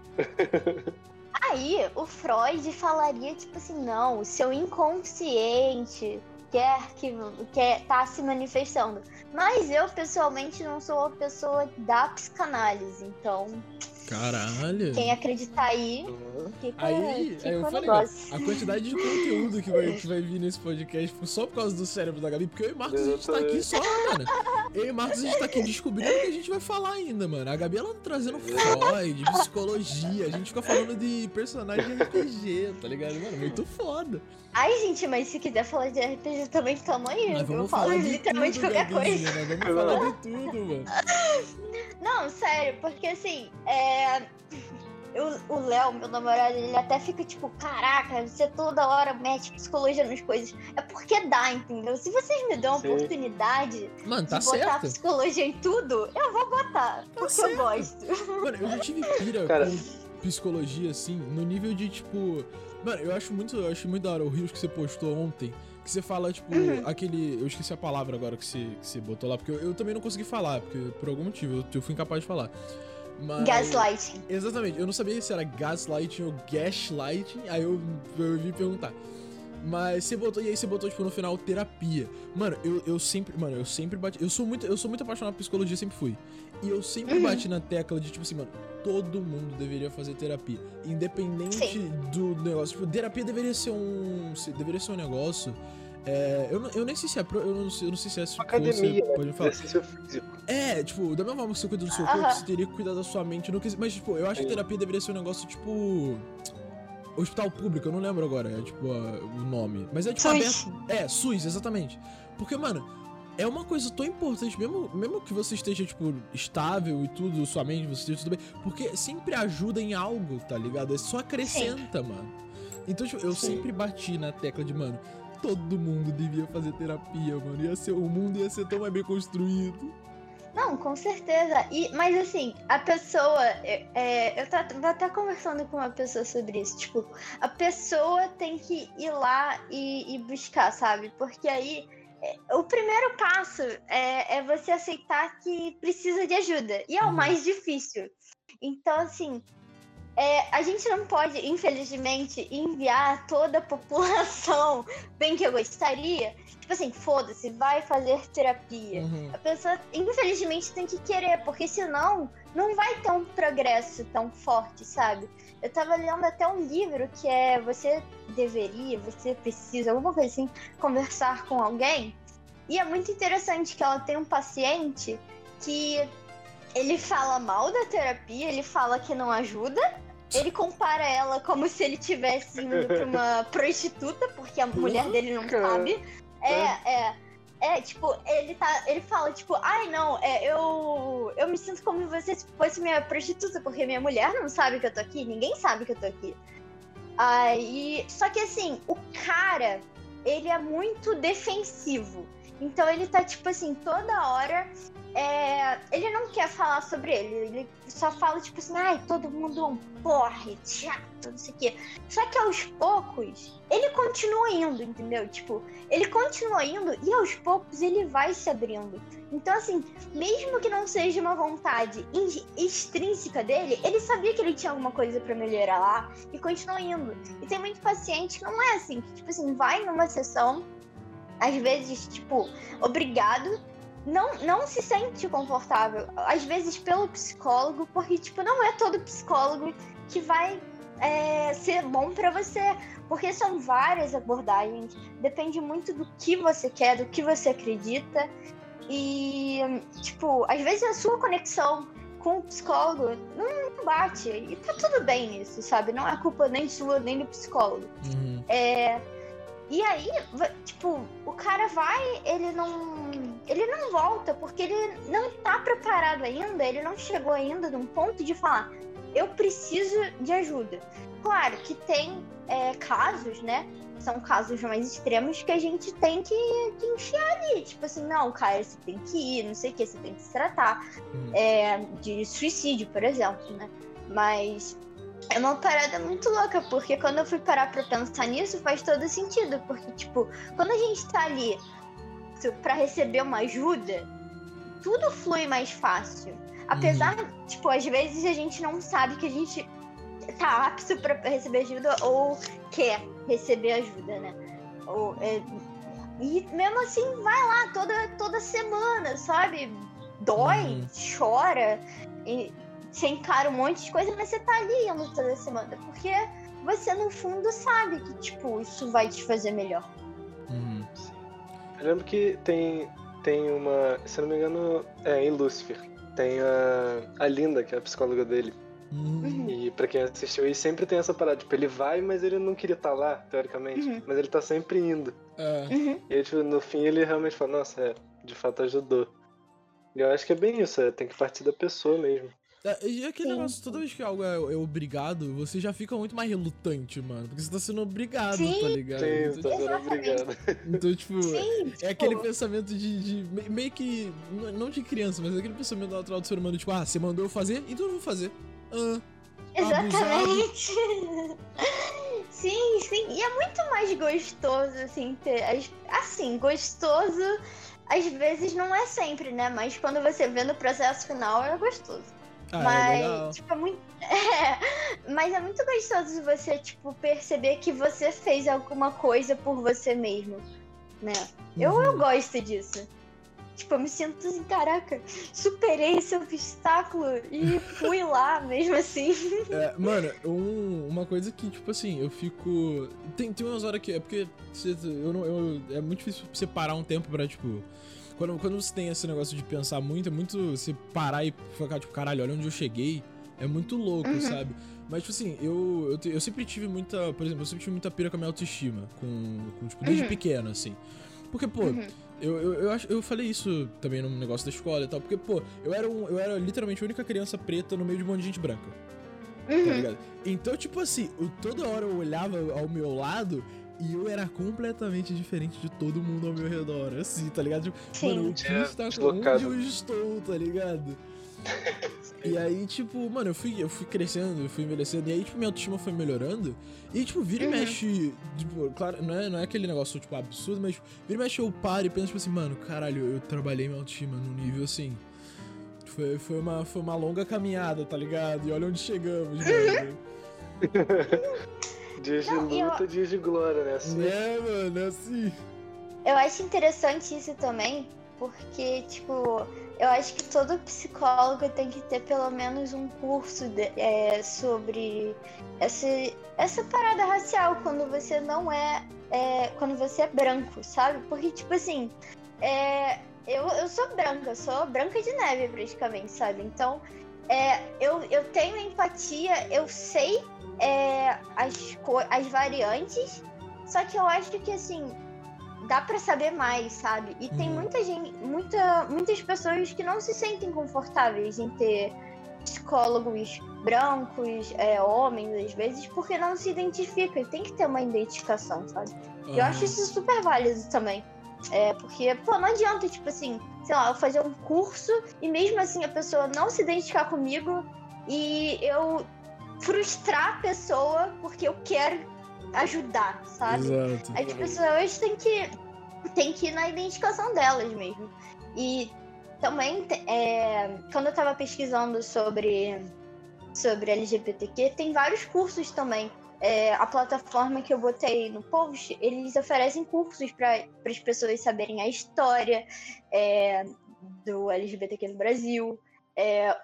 Aí o Freud falaria, tipo assim, não, o seu inconsciente quer que quer tá se manifestando. Mas eu pessoalmente não sou uma pessoa da psicanálise, então Caralho. Quem acreditar aí, fica, aí, fica aí eu falei, a quantidade de conteúdo que vai, que vai vir nesse podcast só por causa do cérebro da Gabi, porque eu e Marcos a gente tá aqui só, mano. Eu e Marcos a gente tá aqui descobrindo o que a gente vai falar ainda, mano. A Gabi ela tá trazendo Freud, psicologia, a gente fica falando de personagem de RPG, tá ligado? Mano, muito foda. Ai, gente, mas se quiser falar de RPG também, tamo aí. Mas eu falo literalmente tudo, qualquer coisa. Né? Vamos falar de tudo, mano. Não, sério, porque assim, é. O Léo, meu namorado, ele até fica tipo, caraca, você toda hora mete psicologia nas coisas. É porque dá, entendeu? Se vocês me dão a oportunidade Mano, tá de botar certo. psicologia em tudo, eu vou botar. Tá porque certo. eu gosto. Mano, eu já tive pira [LAUGHS] Cara. com psicologia, assim, no nível de, tipo, Mano, eu acho muito, eu acho muito da hora o Rios que você postou ontem. Que você fala, tipo, uhum. aquele. Eu esqueci a palavra agora que você, que você botou lá, porque eu, eu também não consegui falar, porque por algum motivo eu, eu fui incapaz de falar. Mas... Gaslighting. Exatamente, eu não sabia se era gaslighting ou gaslighting, aí eu, eu vim perguntar. Mas você botou, e aí você botou, tipo, no final, terapia. Mano, eu, eu sempre, mano, eu sempre bati. Eu sou muito, eu sou muito apaixonado por psicologia, sempre fui. E eu sempre uhum. bati na tecla de, tipo assim, mano, todo mundo deveria fazer terapia. Independente Sim. do negócio. Tipo, terapia deveria ser um. Deveria ser um negócio. É, eu, eu nem sei se é. Eu não, sei, eu não sei se é. Academia, você pode falar. físico. É, tipo, da mesma forma que você cuida do seu corpo, você teria que cuidar da sua mente. Mas, tipo, eu acho que terapia deveria ser um negócio, tipo hospital público, eu não lembro agora, é tipo a, o nome. Mas é tipo SUS. aberto. É, SUS, exatamente. Porque, mano, é uma coisa tão importante, mesmo, mesmo que você esteja, tipo, estável e tudo, sua mente, você esteja tudo bem, porque sempre ajuda em algo, tá ligado? É só acrescenta, Sim. mano. Então, tipo, eu Sim. sempre bati na tecla de, mano, todo mundo devia fazer terapia, mano. Ia ser, o mundo ia ser tão mais bem construído. Não, com certeza. E, mas assim, a pessoa. É, é eu tava até conversando com uma pessoa sobre isso. Tipo, a pessoa tem que ir lá e, e buscar, sabe? Porque aí. É, o primeiro passo é, é, você aceitar que precisa de ajuda. E é o uhum. mais difícil. Então, assim, é, a gente não pode, infelizmente, enviar toda a população [LAUGHS] bem que eu gostaria Tipo assim, foda-se, vai fazer terapia. Uhum. A pessoa, infelizmente, tem que querer, porque senão não vai ter um progresso tão forte, sabe? Eu tava lendo até um livro que é Você deveria, você precisa, alguma coisa assim, conversar com alguém. E é muito interessante que ela tem um paciente que ele fala mal da terapia, ele fala que não ajuda, ele compara ela como se ele tivesse indo pra uma [LAUGHS] prostituta, porque a mulher dele não sabe. É, é. É, tipo, ele tá. Ele fala, tipo, ai não, é, eu. Eu me sinto como se você fosse minha prostituta, porque minha mulher não sabe que eu tô aqui, ninguém sabe que eu tô aqui. Aí. Só que assim, o cara, ele é muito defensivo. Então ele tá, tipo assim, toda hora é, ele não quer falar sobre ele, ele só fala tipo assim, ai, todo mundo é um porre, chato, não sei o quê. Só que aos poucos, ele continua indo, entendeu? Tipo, ele continua indo e aos poucos ele vai se abrindo. Então, assim, mesmo que não seja uma vontade extrínseca dele, ele sabia que ele tinha alguma coisa para melhorar lá e continua indo. E tem muito paciente que não é assim, que, tipo assim, vai numa sessão, às vezes, tipo, obrigado não, não se sente confortável, às vezes pelo psicólogo, porque, tipo, não é todo psicólogo que vai é, ser bom para você, porque são várias abordagens, depende muito do que você quer, do que você acredita, e, tipo, às vezes a sua conexão com o psicólogo não bate, e tá tudo bem isso, sabe? Não é culpa nem sua, nem do psicólogo. Uhum. É, e aí, tipo, o cara vai, ele não ele não volta porque ele não tá preparado ainda, ele não chegou ainda num ponto de falar, eu preciso de ajuda. Claro que tem é, casos, né? São casos mais extremos que a gente tem que, que enfiar ali. Tipo assim, não, cara, você tem que ir, não sei o que, você tem que se tratar. Hum. É, de suicídio, por exemplo, né? Mas é uma parada muito louca, porque quando eu fui parar pra pensar nisso, faz todo sentido. Porque, tipo, quando a gente tá ali para receber uma ajuda, tudo flui mais fácil. Apesar, uhum. tipo, às vezes a gente não sabe que a gente tá apto para receber ajuda ou quer receber ajuda, né? Ou, é... E mesmo assim, vai lá toda, toda semana, sabe? Dói, uhum. chora, e você encara um monte de coisa, mas você tá ali indo toda semana, porque você no fundo sabe que, tipo, isso vai te fazer melhor. Uhum. Eu lembro que tem, tem uma. Se não me engano, é em Lucifer. Tem a, a Linda, que é a psicóloga dele. Uhum. E pra quem assistiu aí, sempre tem essa parada. Tipo, ele vai, mas ele não queria estar tá lá, teoricamente. Uhum. Mas ele tá sempre indo. É. Uhum. E aí, tipo, no fim ele realmente fala, nossa, é, de fato ajudou. E eu acho que é bem isso, é, tem que partir da pessoa mesmo. É, e aquele Sim. negócio, toda vez que algo é, é, obrigado, você já fica muito mais relutante, mano. Porque você tá sendo obrigado, Sim. tá ligado? Sim, então, tá sendo obrigado. [LAUGHS] Então, tipo, Sim, é aquele pensamento de, de, Meio que. Não de criança, mas é aquele pensamento natural do ser humano, tipo, ah, você mandou eu fazer, então eu vou fazer. Ah. Exatamente. [LAUGHS] Sim, sim. E é muito mais gostoso, assim, ter. Assim, gostoso às vezes não é sempre, né? Mas quando você vê no processo final é gostoso. Ah, é mas, é tipo, é muito. [LAUGHS] É, mas é muito gostoso você, tipo, perceber que você fez alguma coisa por você mesmo, né? Uhum. Eu, eu uhum. gosto disso. Tipo, eu me sinto assim, caraca, superei esse obstáculo e [LAUGHS] fui lá mesmo assim. É, [LAUGHS] mano, um, uma coisa que, tipo assim, eu fico. Tem, tem umas horas que. É porque você, eu não, eu, é muito difícil você parar um tempo pra, tipo. Quando, quando você tem esse negócio de pensar muito, é muito você parar e ficar, tipo, caralho, olha onde eu cheguei. É muito louco, uhum. sabe? Mas, tipo assim, eu, eu, eu, sempre tive muita. Por exemplo, eu sempre tive muita pira com a minha autoestima. Com, com tipo, desde uhum. pequeno, assim. Porque, pô, uhum. eu, eu, eu, acho, eu falei isso também no negócio da escola e tal. Porque, pô, eu era, um, eu era literalmente a única criança preta no meio de um monte de gente branca. Tá uhum. Tá ligado? Então, tipo assim, eu, toda hora eu olhava ao meu lado e eu era completamente diferente de todo mundo ao meu redor, assim, tá ligado? Tipo, Sim. mano, o que está onde eu estou, tá ligado? e aí, tipo, mano, eu fui, eu fui crescendo, eu fui envelhecendo, e aí, tipo, minha autoestima foi melhorando. E, tipo, vira uhum. e mexe. Tipo, claro, não é, não é aquele negócio, tipo, absurdo, mas tipo, vira e mexe eu paro e penso, tipo assim, mano, caralho, eu trabalhei minha autoestima num nível assim. Foi, foi, uma, foi uma longa caminhada, tá ligado? E olha onde chegamos, mano. [LAUGHS] Dias de luta, eu... dias de glória, né? Assim. É, mano, é assim. Eu acho interessante isso também, porque, tipo, eu acho que todo psicólogo tem que ter pelo menos um curso de, é, sobre essa, essa parada racial quando você não é, é, Quando você é branco, sabe? Porque, tipo assim, é, eu, eu sou branca, eu sou branca de neve praticamente, sabe? Então, é, eu, eu tenho empatia, eu sei é, as, as variantes, só que eu acho que assim dá para saber mais, sabe? E tem uhum. muita gente, muita, muitas pessoas que não se sentem confortáveis em ter psicólogos brancos, é, homens, às vezes, porque não se identifica. E tem que ter uma identificação, sabe? Uhum. Eu acho isso super válido também. É, porque, pô, não adianta, tipo assim, sei lá, eu fazer um curso e mesmo assim a pessoa não se identificar comigo e eu frustrar a pessoa porque eu quero ajudar, sabe? Exato. As pessoas têm que, têm que ir na identificação delas mesmo. E também, é, quando eu tava pesquisando sobre, sobre LGBTQ, tem vários cursos também. É, a plataforma que eu botei no post, eles oferecem cursos para as pessoas saberem a história é, do LGBTQ no Brasil, é,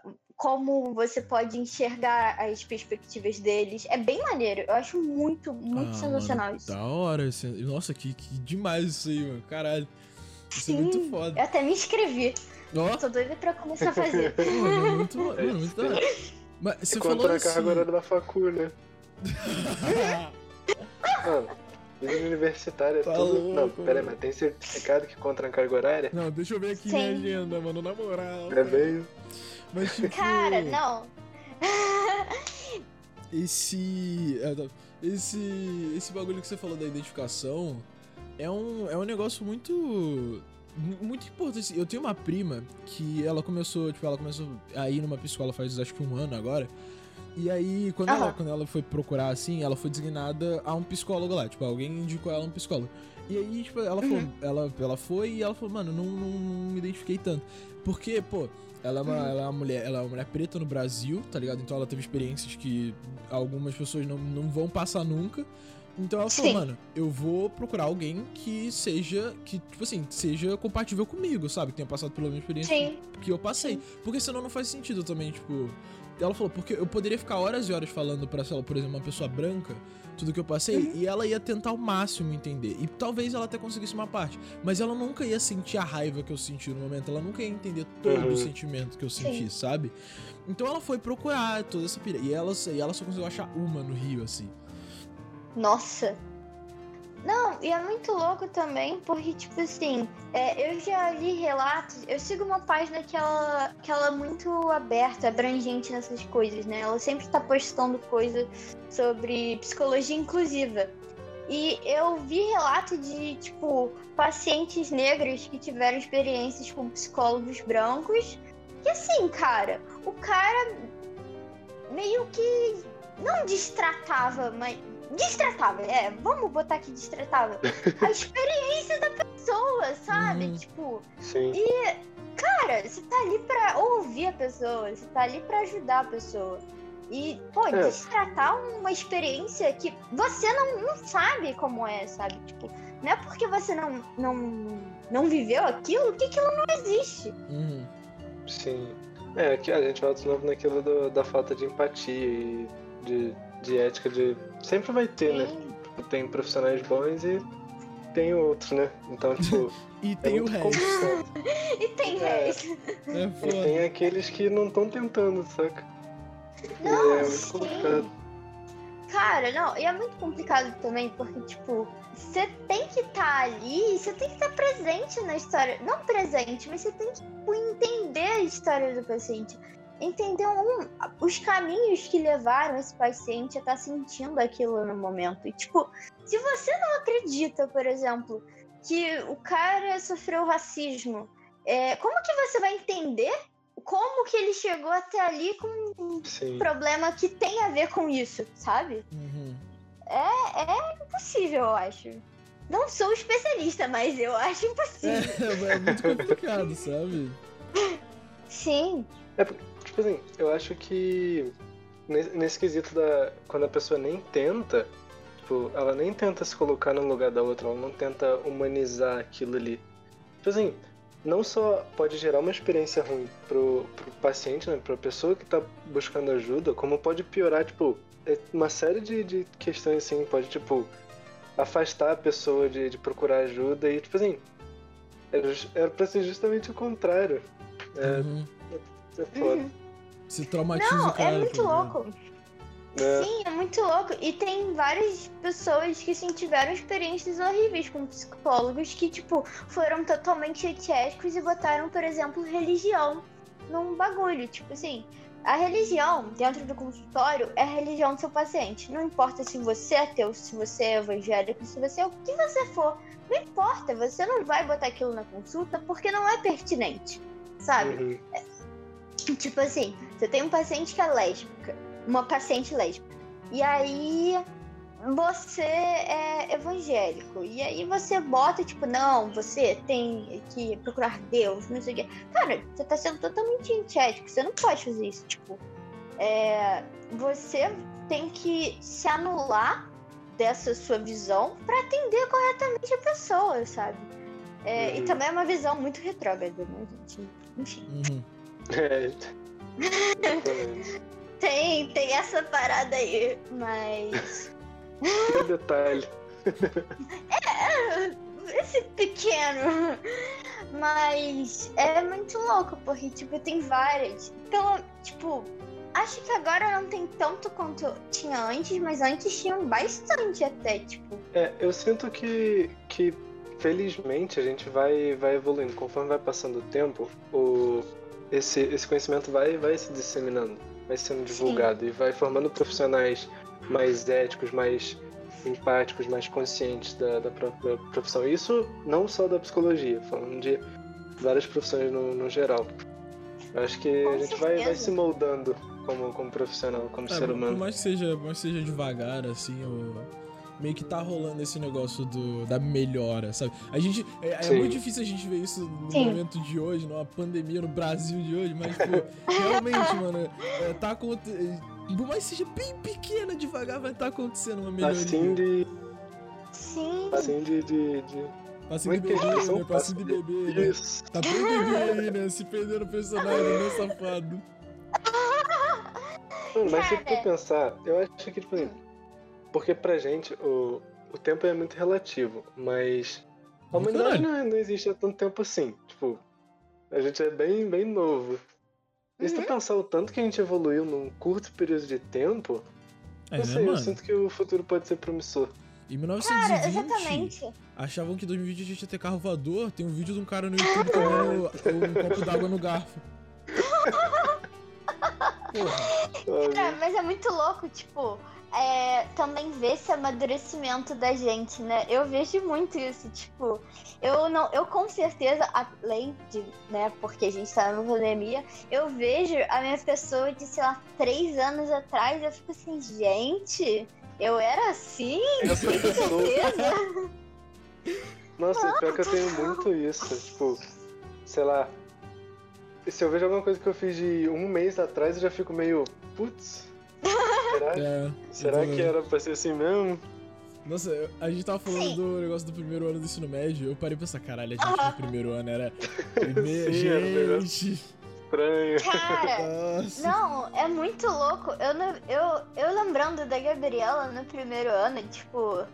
como você pode enxergar as perspectivas deles. É bem maneiro. Eu acho muito, muito ah, sensacional mano, isso. Da hora. Nossa, que, que demais isso aí, mano. Caralho. Isso Sim, é muito foda. Eu até me inscrevi. Oh. Tô doida pra começar a fazer. [LAUGHS] mano, é muito, mano, muito da hora. Mas você falou assim... a carga horária da facu, né? [LAUGHS] mano, vida universitária é tá tudo... Louco, não, pera aí, mas tem certificado que contra a carga horária? Não, deixa eu ver aqui Sim. minha agenda, mano, na moral. É meio... Mas, tipo... Cara, não. [LAUGHS] esse, é, tá. esse. Esse bagulho que você falou da identificação é um, é um negócio muito. Muito importante. Eu tenho uma prima que ela começou, tipo, ela começou a ir numa psicóloga faz acho que um ano agora. E aí, quando, uhum. ela, quando ela foi procurar, assim, ela foi designada a um psicólogo lá. Tipo, alguém indicou ela um psicólogo. E aí, tipo, ela, uhum. falou, ela, ela foi e ela falou, mano, não, não, não me identifiquei tanto. Porque, pô, ela é, uma, ela é uma mulher, ela é uma mulher preta no Brasil, tá ligado? Então ela teve experiências que algumas pessoas não, não vão passar nunca. Então ela falou, Sim. mano, eu vou procurar alguém que seja, que, tipo assim, seja compatível comigo, sabe? Que tenha passado pela mesma experiência Sim. que eu passei. Porque senão não faz sentido também, tipo. Ela falou, porque eu poderia ficar horas e horas falando pra, sei lá, por exemplo, uma pessoa branca tudo que eu passei uhum. e ela ia tentar ao máximo entender. E talvez ela até conseguisse uma parte, mas ela nunca ia sentir a raiva que eu senti no momento, ela nunca ia entender todo uhum. o sentimento que eu senti, Sim. sabe? Então ela foi procurar toda essa pira. E ela, e ela só conseguiu achar uma no Rio, assim. Nossa, não, e é muito louco também, porque, tipo assim, é, eu já li relatos, eu sigo uma página que ela, que ela é muito aberta, abrangente nessas coisas, né? Ela sempre tá postando coisa sobre psicologia inclusiva. E eu vi relato de, tipo, pacientes negros que tiveram experiências com psicólogos brancos. Que assim, cara, o cara meio que não destratava, mas destratável, é, vamos botar aqui destratável. [LAUGHS] A experiência da pessoa, sabe? Uhum. Tipo, Sim. e, cara, você tá ali pra ouvir a pessoa, você tá ali pra ajudar a pessoa. E, pô, é. destratar uma experiência que você não, não sabe como é, sabe? Tipo, não é porque você não, não, não viveu aquilo que aquilo não existe. Uhum. Sim. É, aqui a gente volta de novo naquilo do, da falta de empatia e de, de ética de. Sempre vai ter, né? Sim. né? Tem profissionais bons e tem outros, né? Então, tipo. [LAUGHS] [LAUGHS] e tem é o resto. e tem o é, resto. É e tem aqueles que não estão tentando, saca? Não, é muito complicado. Cara, não, e é muito complicado também, porque, tipo, você tem que estar tá ali, você tem que estar tá presente na história. Não presente, mas você tem que tipo, entender a história do paciente. Entender um, os caminhos que levaram esse paciente a estar tá sentindo aquilo no momento. E, tipo, se você não acredita, por exemplo, que o cara sofreu racismo, é, como que você vai entender como que ele chegou até ali com um Sim. problema que tem a ver com isso, sabe? Uhum. É, é impossível, eu acho. Não sou especialista, mas eu acho impossível. É, é muito complicado, sabe? Sim. É, tipo assim, eu acho que nesse, nesse quesito da. Quando a pessoa nem tenta, tipo, ela nem tenta se colocar no lugar da outra, ela não tenta humanizar aquilo ali. Tipo assim, não só pode gerar uma experiência ruim pro, pro paciente, né, pra pessoa que tá buscando ajuda, como pode piorar, tipo, é uma série de, de questões assim, pode, tipo, afastar a pessoa de, de procurar ajuda e, tipo assim, era, era pra ser justamente o contrário. É, uhum. é foda. Se traumatiza Não, o cara. É muito louco. É. Sim, é muito louco. E tem várias pessoas que sim, tiveram experiências horríveis com psicólogos que, tipo, foram totalmente etiéticos e botaram, por exemplo, religião num bagulho. Tipo assim, a religião dentro do consultório é a religião do seu paciente. Não importa se você é ateu, se você é evangélico, se você é o que você for. Não importa, você não vai botar aquilo na consulta porque não é pertinente, sabe? Uhum. Tipo assim, você tem um paciente que é lésbica uma paciente lésbica. E aí você é evangélico. E aí você bota, tipo, não, você tem que procurar Deus, não sei o quê. Cara, você tá sendo totalmente antiético, você não pode fazer isso. Tipo, é, você tem que se anular dessa sua visão para atender corretamente a pessoa, sabe? É, uhum. E também é uma visão muito retrógrada, né, gente? Enfim. Uhum. É. [LAUGHS] Tem, tem essa parada aí, mas. Que detalhe. [LAUGHS] é, esse pequeno. Mas é muito louco, porque, tipo, tem várias. Então, tipo, acho que agora não tem tanto quanto tinha antes, mas antes tinham bastante até, tipo. É, eu sinto que, que felizmente a gente vai, vai evoluindo. Conforme vai passando o tempo, o, esse, esse conhecimento vai, vai se disseminando vai sendo divulgado Sim. e vai formando profissionais mais éticos, mais empáticos, mais conscientes da, da própria profissão. Isso não só da psicologia, falando de várias profissões no, no geral. Eu acho que Com a gente vai, vai, se moldando como, como profissional, como é, ser humano. Mas seja, mas seja devagar, assim, ou meio que tá rolando esse negócio do, da melhora, sabe? A gente. É, é muito difícil a gente ver isso no Sim. momento de hoje, numa pandemia no Brasil de hoje, mas, pô, [LAUGHS] realmente, mano, é, tá acontecendo. Por mais que seja bem pequena, devagar vai estar tá acontecendo uma melhoria. Assim de. Sim. Assim de. de, de... Passinho de bebê, né? Passinho de bebê. Né? Isso. Tá bem bebê aí, né? Se perdendo o personagem, né, safado? Mano, mas se tu pensar, eu acho que, tipo, porque pra gente o, o tempo é muito relativo, mas a humanidade não, não, existe há tanto tempo assim. Tipo, a gente é bem, bem novo. E se tu uhum. pensar o tanto que a gente evoluiu num curto período de tempo, é, não sei, né, eu sinto que o futuro pode ser promissor. Em 1920, cara, achavam que 2020 a gente ia ter carro voador. Tem um vídeo de um cara no YouTube tomando um copo d'água no garfo. [LAUGHS] Porra. Cara, mas é muito louco, tipo, é, também ver esse amadurecimento da gente, né? Eu vejo muito isso, tipo, eu não, eu com certeza, além de, né, porque a gente tá numa pandemia, eu vejo a minha pessoa de, sei lá, três anos atrás, eu fico assim, gente, Eu era assim? Com certeza? [LAUGHS] Nossa, ah, pior que eu tenho muito isso. Tipo, sei lá. Se eu vejo alguma coisa que eu fiz de um mês atrás, eu já fico meio. Putz. Será, é, será que era pra ser assim mesmo? Nossa, a gente tava falando Sim. do negócio do primeiro ano do ensino médio. Eu parei pra pensar, caralho, a gente no primeiro ano era. [LAUGHS] Primeiro, Sim, gente. Estranho. Cara, Nossa. não, é muito louco. Eu, eu, eu lembrando da Gabriela no primeiro ano, tipo,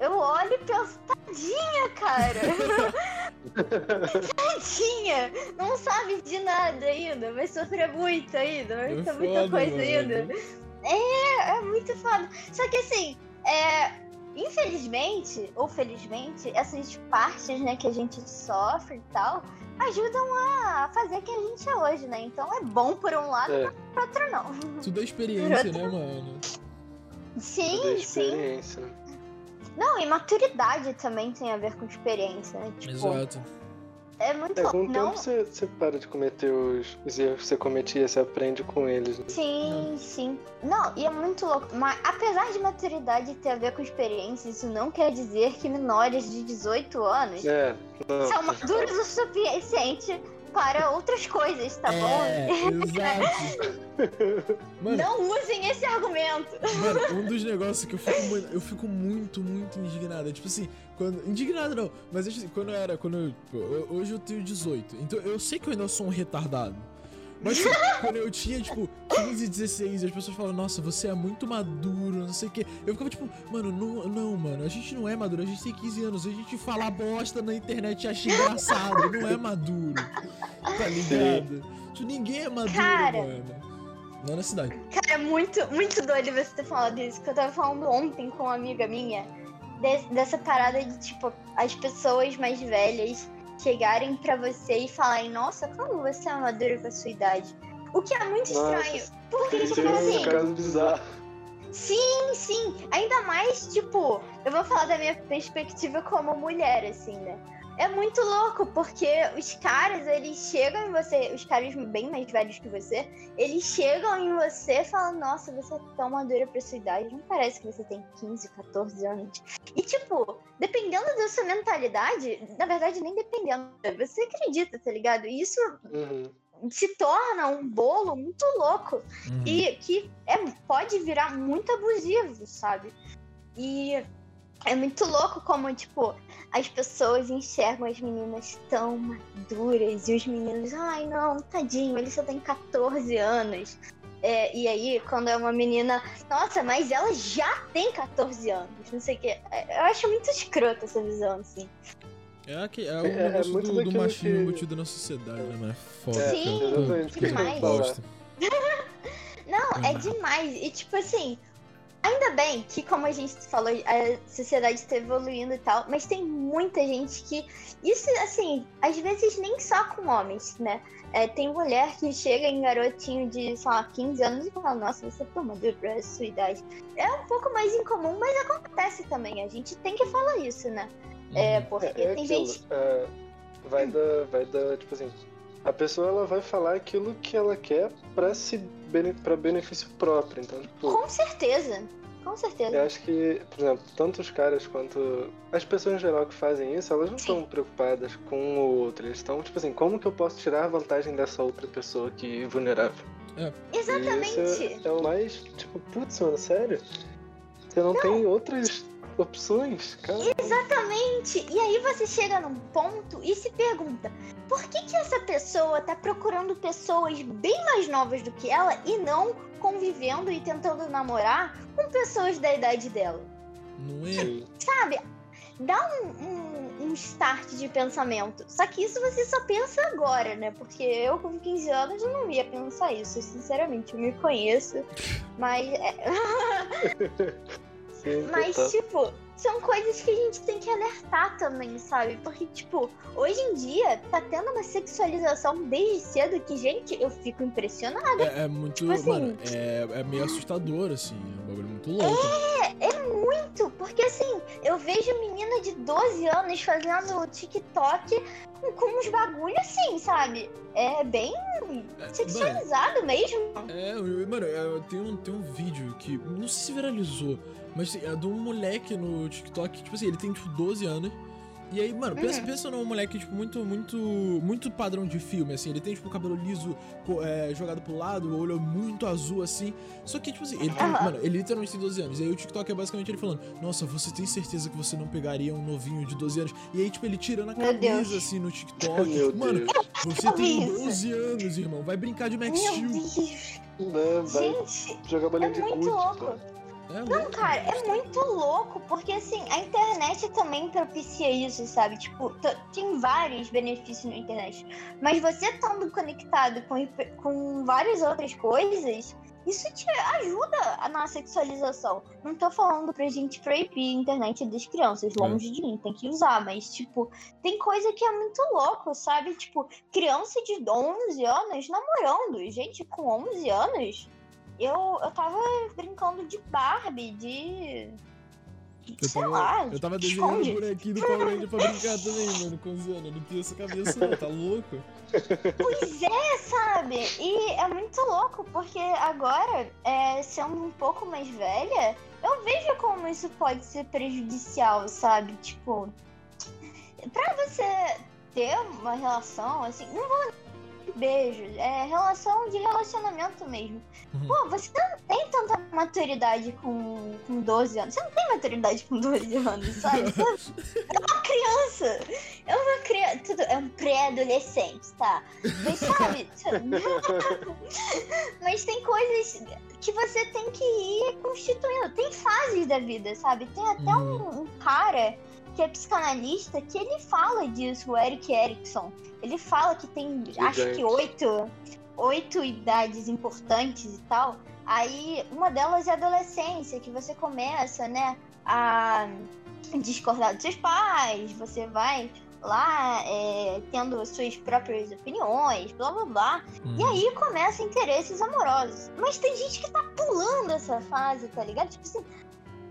eu olho e penso, tadinha, cara. [LAUGHS] [LAUGHS] tadinha. Não sabe de nada ainda. Vai sofrer muito ainda. Vai é ter muita coisa mano. ainda. É, é muito foda. Só que assim, é, infelizmente, ou felizmente, essas partes, né, que a gente sofre e tal, ajudam a fazer quem a gente é hoje, né? Então é bom por um lado, é. por outro não. Tudo é [LAUGHS] experiência, né, mano? Sim, Tudo é experiência. sim. Não, e maturidade também tem a ver com experiência, né? Tipo, Exato. É muito é, com o não... tempo você, você para de cometer os, os, erros que você cometia, você aprende com eles. Né? Sim, sim. Não, e é muito louco. Mas apesar de maturidade ter a ver com experiência, isso não quer dizer que menores de 18 anos é, não. são maduros o suficiente para outras coisas, tá é, bom? Exato. [LAUGHS] Mano, não usem esse argumento. Mano, um dos negócios que eu fico, eu fico muito, muito indignado. É tipo assim, quando. Indignado não, mas assim, quando eu era. Quando eu, hoje eu tenho 18. Então eu sei que eu ainda sou um retardado. Mas tipo, quando eu tinha, tipo, 15, 16, as pessoas falavam, nossa, você é muito maduro, não sei o quê. Eu ficava tipo, mano, não, não, mano, a gente não é maduro, a gente tem 15 anos, a gente fala bosta na internet e acha engraçado, não é maduro. Tá ligado? Tipo, ninguém é maduro, Cara, mano. Não na cidade. Cara, é muito, muito doido você ter falado isso, que eu tava falando ontem com uma amiga minha, de, dessa parada de, tipo, as pessoas mais velhas chegarem para você e falarem, nossa, como você é maduro com a sua idade. O que é muito nossa, estranho. Porque, tipo é assim. Caso bizarro. Sim, sim. Ainda mais, tipo, eu vou falar da minha perspectiva como mulher, assim, né? É muito louco, porque os caras, eles chegam em você, os caras bem mais velhos que você, eles chegam em você e falam, nossa, você é tão madura pra sua idade, não parece que você tem 15, 14 anos. E tipo, dependendo da sua mentalidade, na verdade, nem dependendo, você acredita, tá ligado? E isso uhum. se torna um bolo muito louco uhum. e que é, pode virar muito abusivo, sabe? E é muito louco como, tipo, as pessoas enxergam as meninas tão maduras e os meninos, ai não, tadinho, ele só tem 14 anos. É, e aí, quando é uma menina, nossa, mas ela já tem 14 anos, não sei o que. É, eu acho muito escroto essa visão, assim. É, aqui, é o é, é do, do machismo que... embutido na sociedade, né? É foda. Sim, é, demais. [LAUGHS] Não, é demais. E tipo assim, Ainda bem que, como a gente falou, a sociedade está evoluindo e tal, mas tem muita gente que. Isso, assim, às vezes nem só com homens, né? É, tem mulher que chega em garotinho de, sei lá, 15 anos e fala: Nossa, você é tão maduro pra sua idade. É um pouco mais incomum, mas acontece também. A gente tem que falar isso, né? É, uhum. porque é, é tem aquilo, gente. É, vai dar, vai dar, tipo assim. A pessoa ela vai falar aquilo que ela quer para se para benefício próprio. Então, tipo, com certeza. Com certeza. Eu acho que, por exemplo, tanto os caras quanto as pessoas em geral que fazem isso, elas não estão preocupadas com o outro. Eles estão, tipo assim, como que eu posso tirar a vantagem dessa outra pessoa que é vulnerável? É. Exatamente. E é, é o mais, tipo, putz, mano, sério? Você não, não. tem outras opções, cara. Exatamente. E aí você chega num ponto e se pergunta: por que que essa pessoa tá procurando pessoas bem mais novas do que ela e não convivendo e tentando namorar com pessoas da idade dela? Não é? Sabe? Dá um, um, um, start de pensamento. Só que isso você só pensa agora, né? Porque eu, com 15 anos, eu não ia pensar isso. Sinceramente, eu me conheço. Mas. [LAUGHS] É... Sim, Mas, total. tipo, são coisas que a gente tem que alertar também, sabe? Porque, tipo, hoje em dia tá tendo uma sexualização desde cedo que, gente, eu fico impressionada. É, é muito, tipo assim, mano, é, é meio assustador, assim, é um bagulho muito louco. É, é muito, porque assim, eu vejo menina de 12 anos fazendo TikTok com, uns bagulho assim, sabe? É bem é, sexualizado mano, mesmo. É, mano, tem um, tem um vídeo que, não sei se viralizou, Mas assim, é de um moleque no TikTok, tipo assim, ele tem tipo 12 anos. E aí, mano, pensa, uhum. pensa num moleque, tipo, muito, muito, muito padrão de filme, assim. Ele tem, tipo, o cabelo liso é, jogado pro lado, o olho muito azul, assim. Só que, tipo assim, ele tem, uhum. mano, ele literalmente tem 12 anos. E aí o TikTok é basicamente ele falando, nossa, você tem certeza que você não pegaria um novinho de 12 anos? E aí, tipo, ele tirando a camisa, assim, no TikTok. Meu mano, Deus. você tem 12 anos, irmão. Vai brincar de Max Steel. Não, vai Gente, jogar bolinha é de muito gude, louco. cara. É Não, cara, é muito louco, porque assim, a internet também propicia isso, sabe? Tipo, tem vários benefícios na internet. Mas você estando conectado com, com várias outras coisas, isso te ajuda na sexualização. Não tô falando pra gente proibir a internet das crianças, longe de mim, tem que usar, mas, tipo, tem coisa que é muito louco, sabe? Tipo, criança de 11 anos namorando. Gente, com 11 anos, eu, eu tava brincando de Barbie, de. Eu sei tava, lá, eu tava desenhando esconde. um bonequinho do Power Ranger pra brincar também, mano, com 11 anos. Eu Não tinha essa cabeça, não, tá louco? Pois é, sabe? E é muito louco, porque agora, é, sendo um pouco mais velha, eu vejo como isso pode ser prejudicial, sabe? Tipo, pra você ter uma relação, assim, não vou beijo, é relação de relacionamento mesmo. Uhum. Pô, você não tem tanta maturidade com, com 12 anos. Você não tem maturidade com 12 anos, sabe? [LAUGHS] É uma criança. É uma criança. Tudo, é um pré-adolescente, tá? Mas sabe? [LAUGHS] [LAUGHS] Mas tem coisas que você tem que ir constituindo. Tem fases da vida, sabe? Tem até um, um cara que é psicanalista que ele fala disso, o Eric Erickson. Ele fala que tem, acho que Gigante. oito, oito idades importantes e tal. Aí, uma delas é a adolescência, que você começa, né, a discordar dos seus pais, você vai lá é, tendo as suas próprias opiniões, blá blá blá. E Uhum. aí começa interesses amorosos. Mas tem gente que tá pulando essa fase, tá ligado? Tipo assim,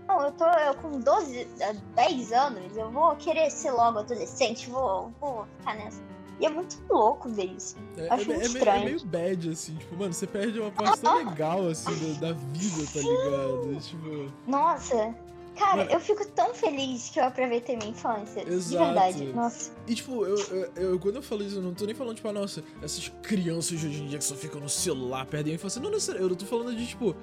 não, eu tô eu com 12, eh, 10 anos, eu vou querer ser logo adolescente, vou, vou ficar nessa. E é muito louco ver isso. É, Acho é, muito é meio, é estranho. meio bad, assim, tipo, mano, você perde uma parte tão legal, assim, da, da vida, tá ligado? Tipo, Nossa, cara, Mano. eu fico tão feliz que eu aproveitei minha infância. De Exato. verdade. Nossa. E tipo, eu, eu, eu- quando eu falo isso, eu não tô nem falando, tipo, ah, nossa, essas crianças de hoje em dia que só ficam no celular, perdem a infância. Não necessariamente, eu tô falando de, tipo,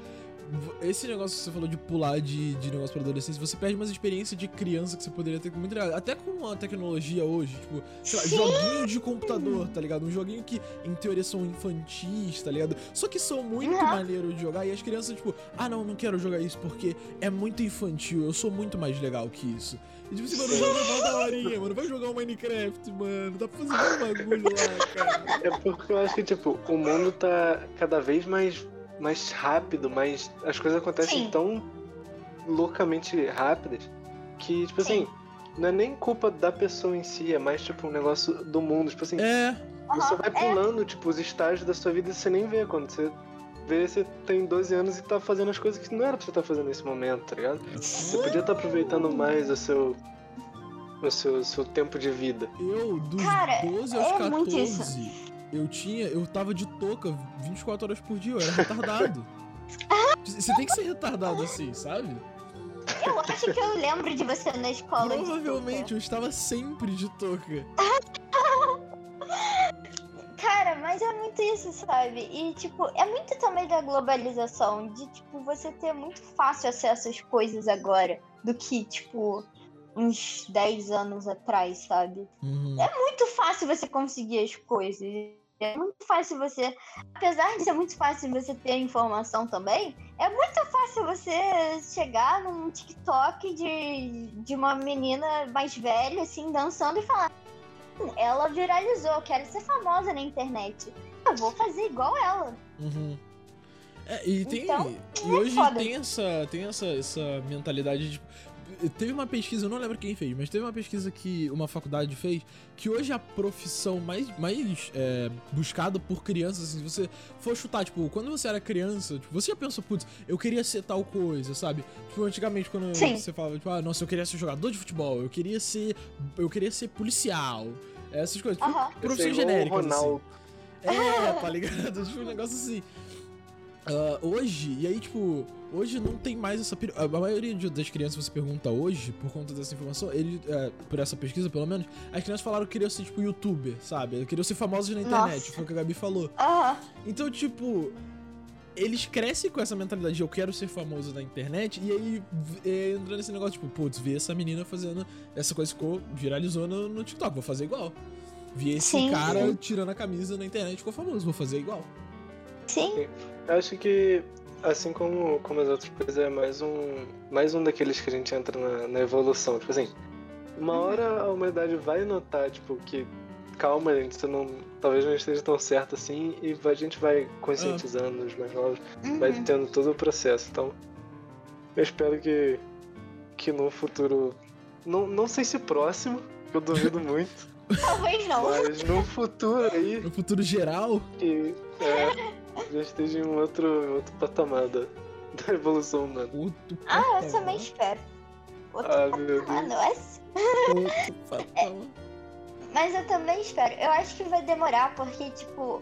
esse negócio que você falou de pular de, de negócio pra adolescência, você perde umas experiências de criança que você poderia ter com muito legal. Até com a tecnologia hoje, tipo, sei lá, Sim. joguinho de computador, tá ligado? Um joguinho que, em teoria, são infantis, tá ligado? Só que são muito Uhum. maneiro de jogar e as crianças, tipo, ah, não, não quero jogar isso porque é muito infantil, eu sou muito mais legal que isso. E tipo assim, mano, joga mó da horinha, mano. Vai jogar um Minecraft, mano. Dá pra fazer um bagulho lá, cara. É porque eu acho que, tipo, o mundo tá cada vez mais, mais rápido, mais. As coisas acontecem Sim. tão loucamente rápidas que, tipo Sim. assim, não é nem culpa da pessoa em si, é mais tipo um negócio do mundo. Tipo assim, É, você Aham, vai é. pulando, tipo, os estágios da sua vida e você nem vê. Quando você vê, você tem 12 anos e tá fazendo as coisas que não era pra você estar fazendo nesse momento, tá ligado? Você podia estar aproveitando mais o seu. O seu, seu tempo de vida. eu, dos Cara, 12 aos é muito 14, eu tinha. Eu tava de touca 24 horas por dia, eu era retardado. [LAUGHS] Você tem que ser retardado assim, sabe? Eu acho que eu lembro de você na escola. Provavelmente eu estava sempre de touca. [LAUGHS] Cara, mas é muito isso, sabe? E, tipo, é muito também da globalização, de, tipo, você ter muito fácil acesso às coisas agora do que, tipo, uns 10 anos atrás, sabe? Uhum. Muito fácil você conseguir as coisas. É muito fácil você. Apesar de ser muito fácil você ter informação também, é muito fácil você chegar num TikTok de, de uma menina mais velha, assim, dançando e falar. "Hum, Ela viralizou, quero ser famosa na internet. Eu vou fazer igual ela. Uhum. É, e tem. Então, e é hoje foda. tem essa. Tem essa, essa mentalidade de. Teve uma pesquisa, eu não lembro quem fez, mas teve uma pesquisa que uma faculdade fez que hoje a profissão mais, mais é, buscada por crianças, assim, se você for chutar, tipo, quando você era criança, tipo, você já pensou, putz, eu queria ser tal coisa, sabe? Tipo, antigamente, quando Sim. você falava, tipo, ah, nossa, eu queria ser jogador de futebol, eu queria ser. Eu queria ser policial. Essas coisas. Tipo, Aham. profissões Igual o genéricas. assim. É, tá ligado? [LAUGHS] tipo, um negócio assim. Uh, hoje, e aí, tipo, hoje não tem mais essa. A maioria das crianças, você pergunta hoje, por conta dessa informação, ele, é, por essa pesquisa pelo menos, as crianças falaram que queriam ser, tipo, youtuber, sabe? Queriam ser famosos na internet, Nossa. foi o que a Gabi falou. Uhum. Então, tipo, eles crescem com essa mentalidade de eu quero ser famoso na internet, e aí é, entra nesse negócio, tipo, putz, vi essa menina fazendo essa coisa ficou, viralizou no, no TikTok, vou fazer igual. Vi esse Sim. cara tirando a camisa na internet, ficou famoso, vou fazer igual. Sim. Eu acho que, assim como, como as outras coisas, é mais um, mais um daqueles que a gente entra na, na evolução. Tipo assim, uma uhum. hora a humanidade vai notar, tipo, que calma, gente, você não. Talvez não esteja tão certo assim, e a gente vai conscientizando os mais novos, uhum. vai tendo todo o processo. Então, eu espero que, que no futuro. Não, não sei se próximo, que eu duvido [LAUGHS] muito. Talvez não. Mas no futuro aí. No futuro geral? Que, é, já esteja em um outro, outro patamar da, da evolução humana. Outro ah, eu também espero. Outro ah, patamar, não é? Outro [LAUGHS] patamar. Mas eu também espero. Eu acho que vai demorar, porque, tipo,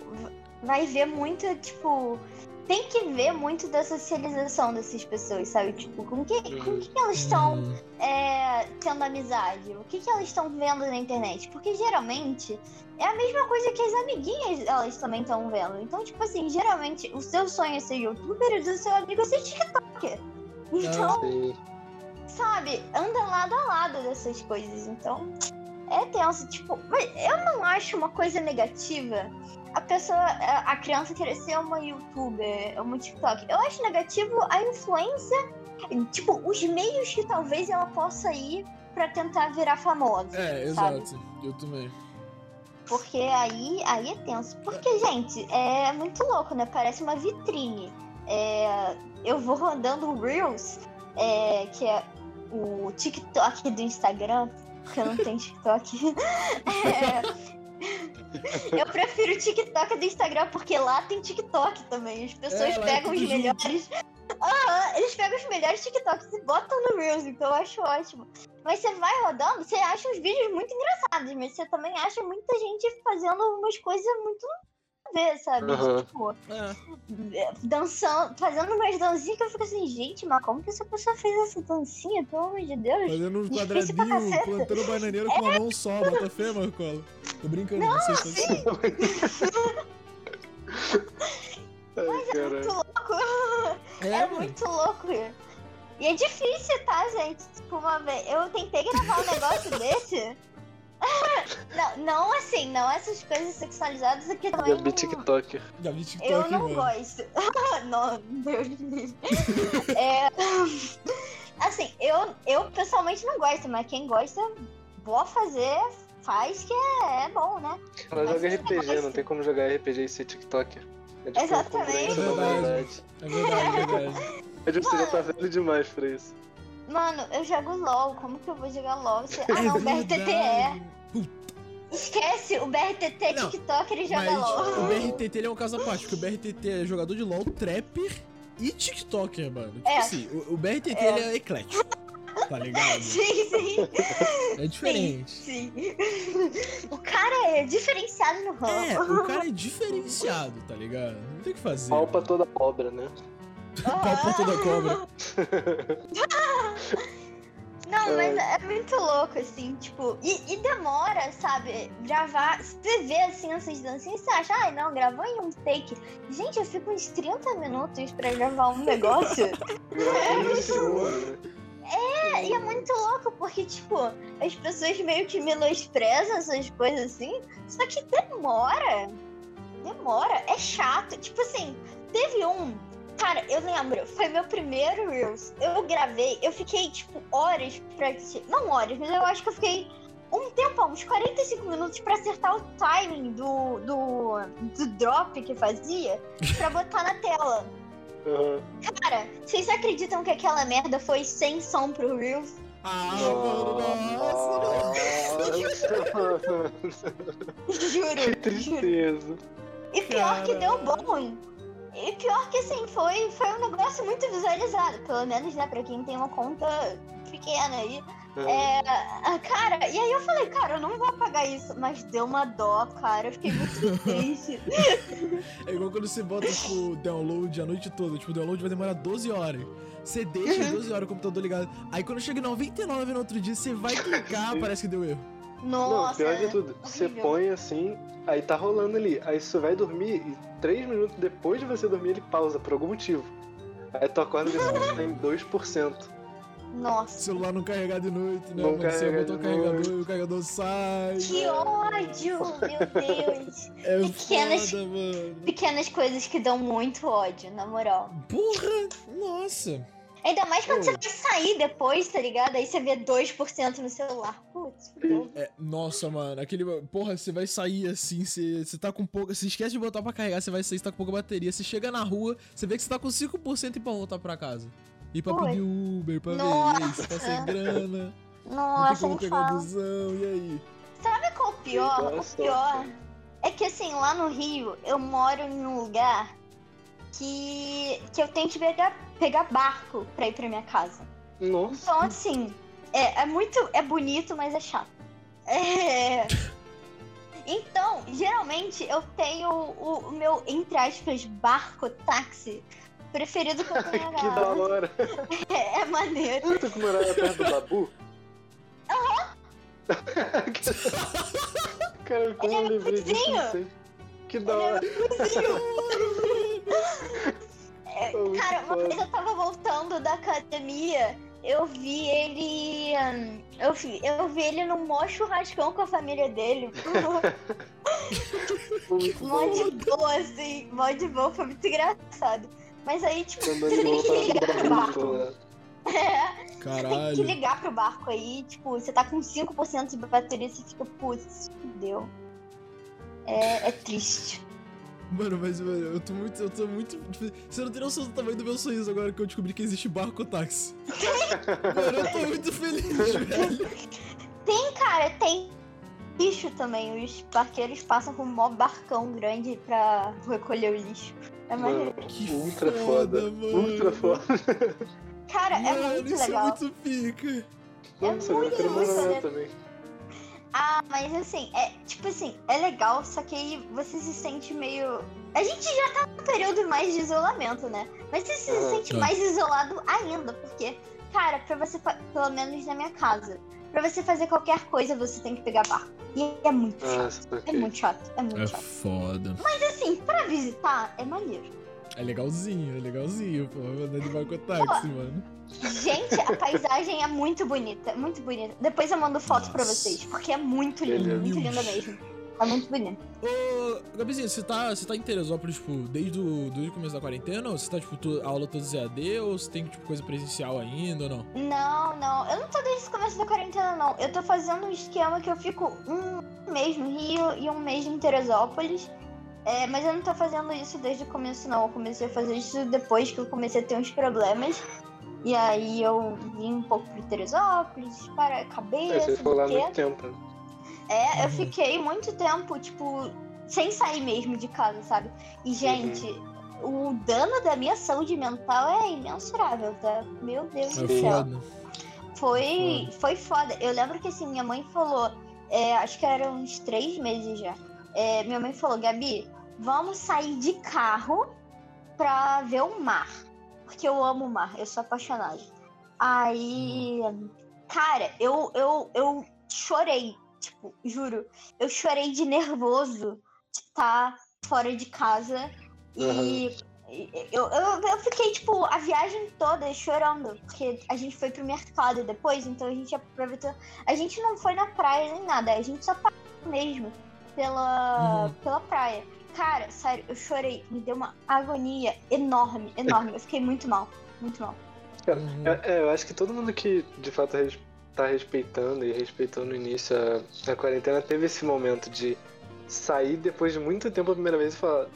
vai ver muito, tipo. Tem que ver muito da socialização dessas pessoas, sabe? Tipo, com que, com que elas estão hum. é, tendo amizade? O que, que elas estão vendo na internet? Porque geralmente é a mesma coisa que as amiguinhas elas também estão vendo. Então, tipo assim, geralmente o seu sonho é ser youtuber e o seu amigo é ser TikToker. Então, ah, sabe, anda lado a lado dessas coisas. Então, é tenso. Tipo, eu não acho uma coisa negativa a pessoa, a criança querer ser uma youtuber, uma TikTok. Eu acho negativo a influência, tipo, os meios que talvez ela possa ir para tentar virar famosa. É, sabe? exato. Eu também. Porque aí, aí é tenso. Porque, gente, é muito louco, né? Parece uma vitrine. É, eu vou rodando Reels, é, que é o TikTok do Instagram, porque eu não tenho TikTok. é, eu prefiro o TikTok do Instagram, porque lá tem TikTok também. As pessoas é, pegam os melhores. Uhum, eles pegam os melhores TikToks e botam no Reels, então eu acho ótimo. Mas você vai rodando, você acha os vídeos muito engraçados, mas você também acha muita gente fazendo umas coisas muito ver, sabe? Uhum. Tipo, é. dançando, fazendo umas dancinhas que eu fico assim, gente, mas como que essa pessoa fez essa dancinha? Pelo amor de Deus. Fazendo um quadradinho, plantando bananeira é. com a mão só, bota fé, Marcola. Tô brincando, não, não sei sim. [LAUGHS] Mas é muito louco. É, é muito louco. E é difícil, tá, gente? Tipo, uma vez. Eu tentei gravar um negócio desse. [LAUGHS] não, não assim, não essas coisas sexualizadas aqui também. Gabi TikToker. Gabi TikToker. Eu não mano. gosto. [LAUGHS] não, Deus me [LAUGHS] é, Assim, eu, eu pessoalmente não gosto, mas quem gosta, vou fazer, faz que é, é bom, né? Ela joga RPG, não tem como jogar RPG e ser TikToker. É tipo Exatamente. É verdade. É verdade, é verdade. É você já tá velho demais pra isso. Mano, eu jogo LOL. Como que eu vou jogar LOL? Você... Ah, não, [LAUGHS] o BRTT é. Esquece, o BRTT é TikTok, ele joga mas LOL. O [LAUGHS] BRTT ele é um caso à parte, porque o BRTT é jogador de LOL, trapper e TikToker, mano. Tipo é. assim, o, o BRTT é. ele é eclético. Tá ligado? [LAUGHS] Sim, sim. É diferente. Sim, sim. O cara é diferenciado no ramo. É, o cara é diferenciado, tá ligado? Não tem o que fazer. Pau pra toda obra, né? [LAUGHS] Pau pra toda cobra. [LAUGHS] Não, mas é muito louco, assim, tipo, e, e, demora, sabe? Gravar. Você vê assim essas dancinhas, você acha, ai, ah, não, gravou em um take. Gente, eu fico uns 30 minutos pra gravar um negócio. [LAUGHS] é muito. É, e é muito louco, porque, tipo, as pessoas meio que menosprezam essas coisas assim, só que demora. Demora, é chato. Tipo assim, teve um Cara, eu lembro, foi meu primeiro Reels. Eu gravei, eu fiquei, tipo, horas pra. Não horas, mas eu acho que eu fiquei um tempo, uns 45 minutos pra acertar o timing do, do, do drop que fazia pra botar na tela. [LAUGHS] Uhum. Cara, vocês acreditam que aquela merda foi sem som pro Reels? Ah, nossa! juro. Que tristeza. Juro. E pior Caramba. que deu bom. E pior que assim, foi, foi um negócio muito visualizado. Pelo menos, né, pra quem tem uma conta pequena aí. É, cara, e aí eu falei, cara, eu não vou pagar isso, mas deu uma dó, cara, eu fiquei muito [LAUGHS] triste. é igual quando você bota, tipo, download a noite toda, tipo, o download vai demorar 12 horas. Você deixa 12 horas o computador ligado. Aí quando chega em 99 no outro dia, você vai clicar, [LAUGHS] parece que deu erro. Nossa. Não, pior de tudo, você põe assim, aí tá rolando ali. Aí você vai dormir e 3 minutos depois de você dormir, ele pausa por algum motivo. Aí tu acorda e ele tá em [LAUGHS] 2%. Nossa. O celular não carregar de noite, né? Não mano? Você botou o de carregador noite. e o carregador sai. Que ódio, meu Deus. [LAUGHS] É Pequenas- foda, mano. Pequenas coisas que dão muito ódio, na moral. Porra! Nossa! Ainda mais quando você vai sair depois, tá ligado? Aí você vê 2% no celular. Putz, fudeu. É, nossa, mano, aquele. Porra, você vai sair assim, você, você tá com pouca. Você esquece de botar pra carregar, você vai sair, você tá com pouca bateria. Você chega na rua, você vê que você tá com 5% e pra voltar pra casa. E pra Oi. pedir Uber, pra Nossa. ver, você tá sem grana, [LAUGHS] não tem Nossa, como me pegar busão, e aí? Sabe qual é o pior? O pior é que assim, lá no Rio, eu moro em um lugar que, que eu tenho que pegar, pegar barco pra ir pra minha casa. Nossa. Então, assim, é, é muito. É bonito, mas é chato. É. Então, geralmente eu tenho o, o meu, entre aspas, barco táxi preferido que eu [LAUGHS] tenho que da hora. [LAUGHS] É, é maneiro. Tu que morava perto do Babu? [LAUGHS] Cara, eu Ele é não lembrei disso, não sei. Que da hora. [LAUGHS] É, Muito cara, uma vez eu tava voltando da academia, eu vi ele. hum, Eu vi, eu vi ele num mó churrascão com a família dele. [LAUGHS] Mó de boa, assim, mó de boa, foi muito engraçado. Mas aí, tipo, você tem que ligar pro barco. né? É, você tem que Caralho. ligar pro barco aí, tipo, você tá com 5% de bateria, você fica, putz, fudeu. É, é triste. Mano, mas mano, eu tô muito. Eu tô muito. tipo, Você não tem noção do tamanho do meu sorriso agora que eu descobri que existe barco táxi. mano, eu tô muito feliz, [LAUGHS] velho. Tem, cara, tem lixo também. Os barqueiros passam com um mó barcão grande pra recolher o lixo. É Mano, maneiro. Que ultra foda, foda. mano. Ultra foda. Cara, é Mano, muito isso legal. é muito pica. É Nossa, eu muito, quero muito morar maneiro. também. Ah, mas assim, é tipo assim, é legal, só que aí você se sente meio. A gente já tá num período mais de isolamento, né? Mas você se Aham. sente Tá. mais isolado ainda, porque, cara, pra você, pelo menos na minha casa, pra você fazer qualquer coisa, você tem que pegar barco. E é muito chato. Nossa, É muito chato, é muito É chato. foda. Mas assim, pra visitar, é maneiro. É legalzinho, é legalzinho, pô. Andar de barco táxi, mano. Gente, a paisagem é muito bonita, muito bonita. Depois eu mando foto pra Nossa. vocês, porque é muito linda, Beleza. muito linda mesmo. É muito bonita. Ô, Gabizinho, você tá, você tá em Teresópolis, tipo, desde o, desde o começo da quarentena? Ou você tá, tipo, tu- aula todos EAD? Ou você tem, tipo, coisa presencial ainda ou não? Não, não. Eu não tô desde o começo da quarentena, não. Eu tô fazendo um esquema que eu fico um mês no Rio e um mês em Teresópolis. É, mas eu não tô fazendo isso desde o começo, não. Eu comecei a fazer isso depois que eu comecei a ter uns problemas. E aí eu vim um pouco pro Teresópolis, para a É, cabeça, você ficou lá muito tempo. né? É, eu Uhum. fiquei muito tempo, tipo, sem sair mesmo de casa, sabe? E, gente, o dano da minha saúde mental é imensurável, tá? Meu Deus É do céu. foda. Foi, foi foda. Eu lembro que assim, minha mãe falou, é, acho que eram uns três meses já. É, minha mãe falou, Gabi, vamos sair de carro pra ver o mar. Porque eu amo o mar, eu sou apaixonada. Aí, cara, eu, eu, eu chorei, tipo, juro. Eu chorei de nervoso de estar fora de casa. E eu, eu, eu fiquei, tipo, a viagem toda chorando. Porque a gente foi pro mercado depois, então a gente aproveitou. A gente não foi na praia nem nada, a gente só passou mesmo pela, Uhum. pela praia. Cara, sério, eu chorei. Me deu uma agonia enorme, enorme. Eu fiquei muito mal, muito mal. Uhum. É, é, eu acho que todo mundo que de fato tá respeitando e respeitou no início a, a quarentena teve esse momento de sair depois de muito tempo a primeira vez e falar: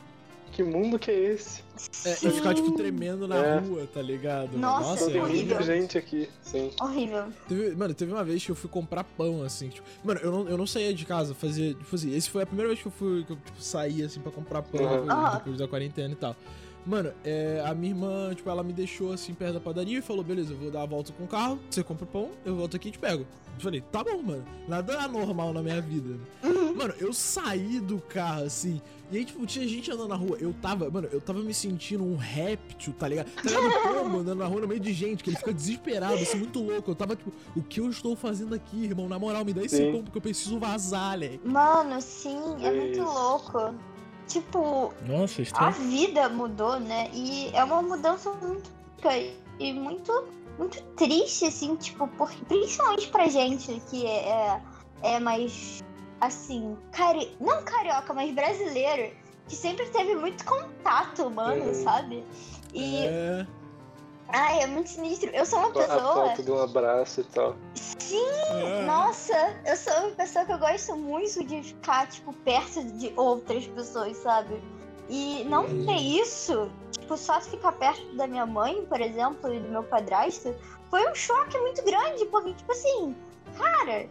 Que mundo que é esse? É, e ficar, tipo, tremendo na É. rua, tá ligado? Nossa, Só tem horrível. muita gente aqui, sim. Horrível. Teve, mano, teve uma vez que eu fui comprar pão, assim, tipo. Mano, eu não, eu não saía de casa, fazia. Tipo assim, esse foi a primeira vez que eu fui, que eu tipo, saí, assim, pra comprar pão Uhum. depois, depois da quarentena e tal. Mano, é, a minha irmã, tipo, ela me deixou assim perto da padaria e falou: beleza, eu vou dar a volta com o carro, você compra pão, eu volto aqui e te pego. Eu falei, tá bom, mano. Nada anormal na minha vida. Uhum. Mano, eu saí do carro assim. E aí, tipo, tinha gente andando na rua. Eu tava, mano, eu tava me sentindo um réptil, tá ligado? Tá ligado como andando na rua no meio de gente, que ele fica desesperado, assim, muito louco. Eu tava, tipo, o que eu estou fazendo aqui, irmão? Na moral, me dá esse pão porque eu preciso vazar, né? Mano, sim, é muito louco. Tipo, Nossa, a vida mudou, né? E é uma mudança muito e muito muito triste, assim, tipo, porque, principalmente pra gente que é, é, é mais, assim, cari... não carioca, mas brasileiro, que sempre teve muito contato humano, uhum. sabe? E. É... Ai, é muito sinistro. Eu sou uma pessoa. A foto de um abraço e tal. Sim! É. Nossa, eu sou uma pessoa que eu gosto muito de ficar, tipo, perto de outras pessoas, sabe? E não uhum. ter isso, tipo, só ficar perto da minha mãe, por exemplo, e do meu padrasto, foi um choque muito grande, porque, tipo assim, cara,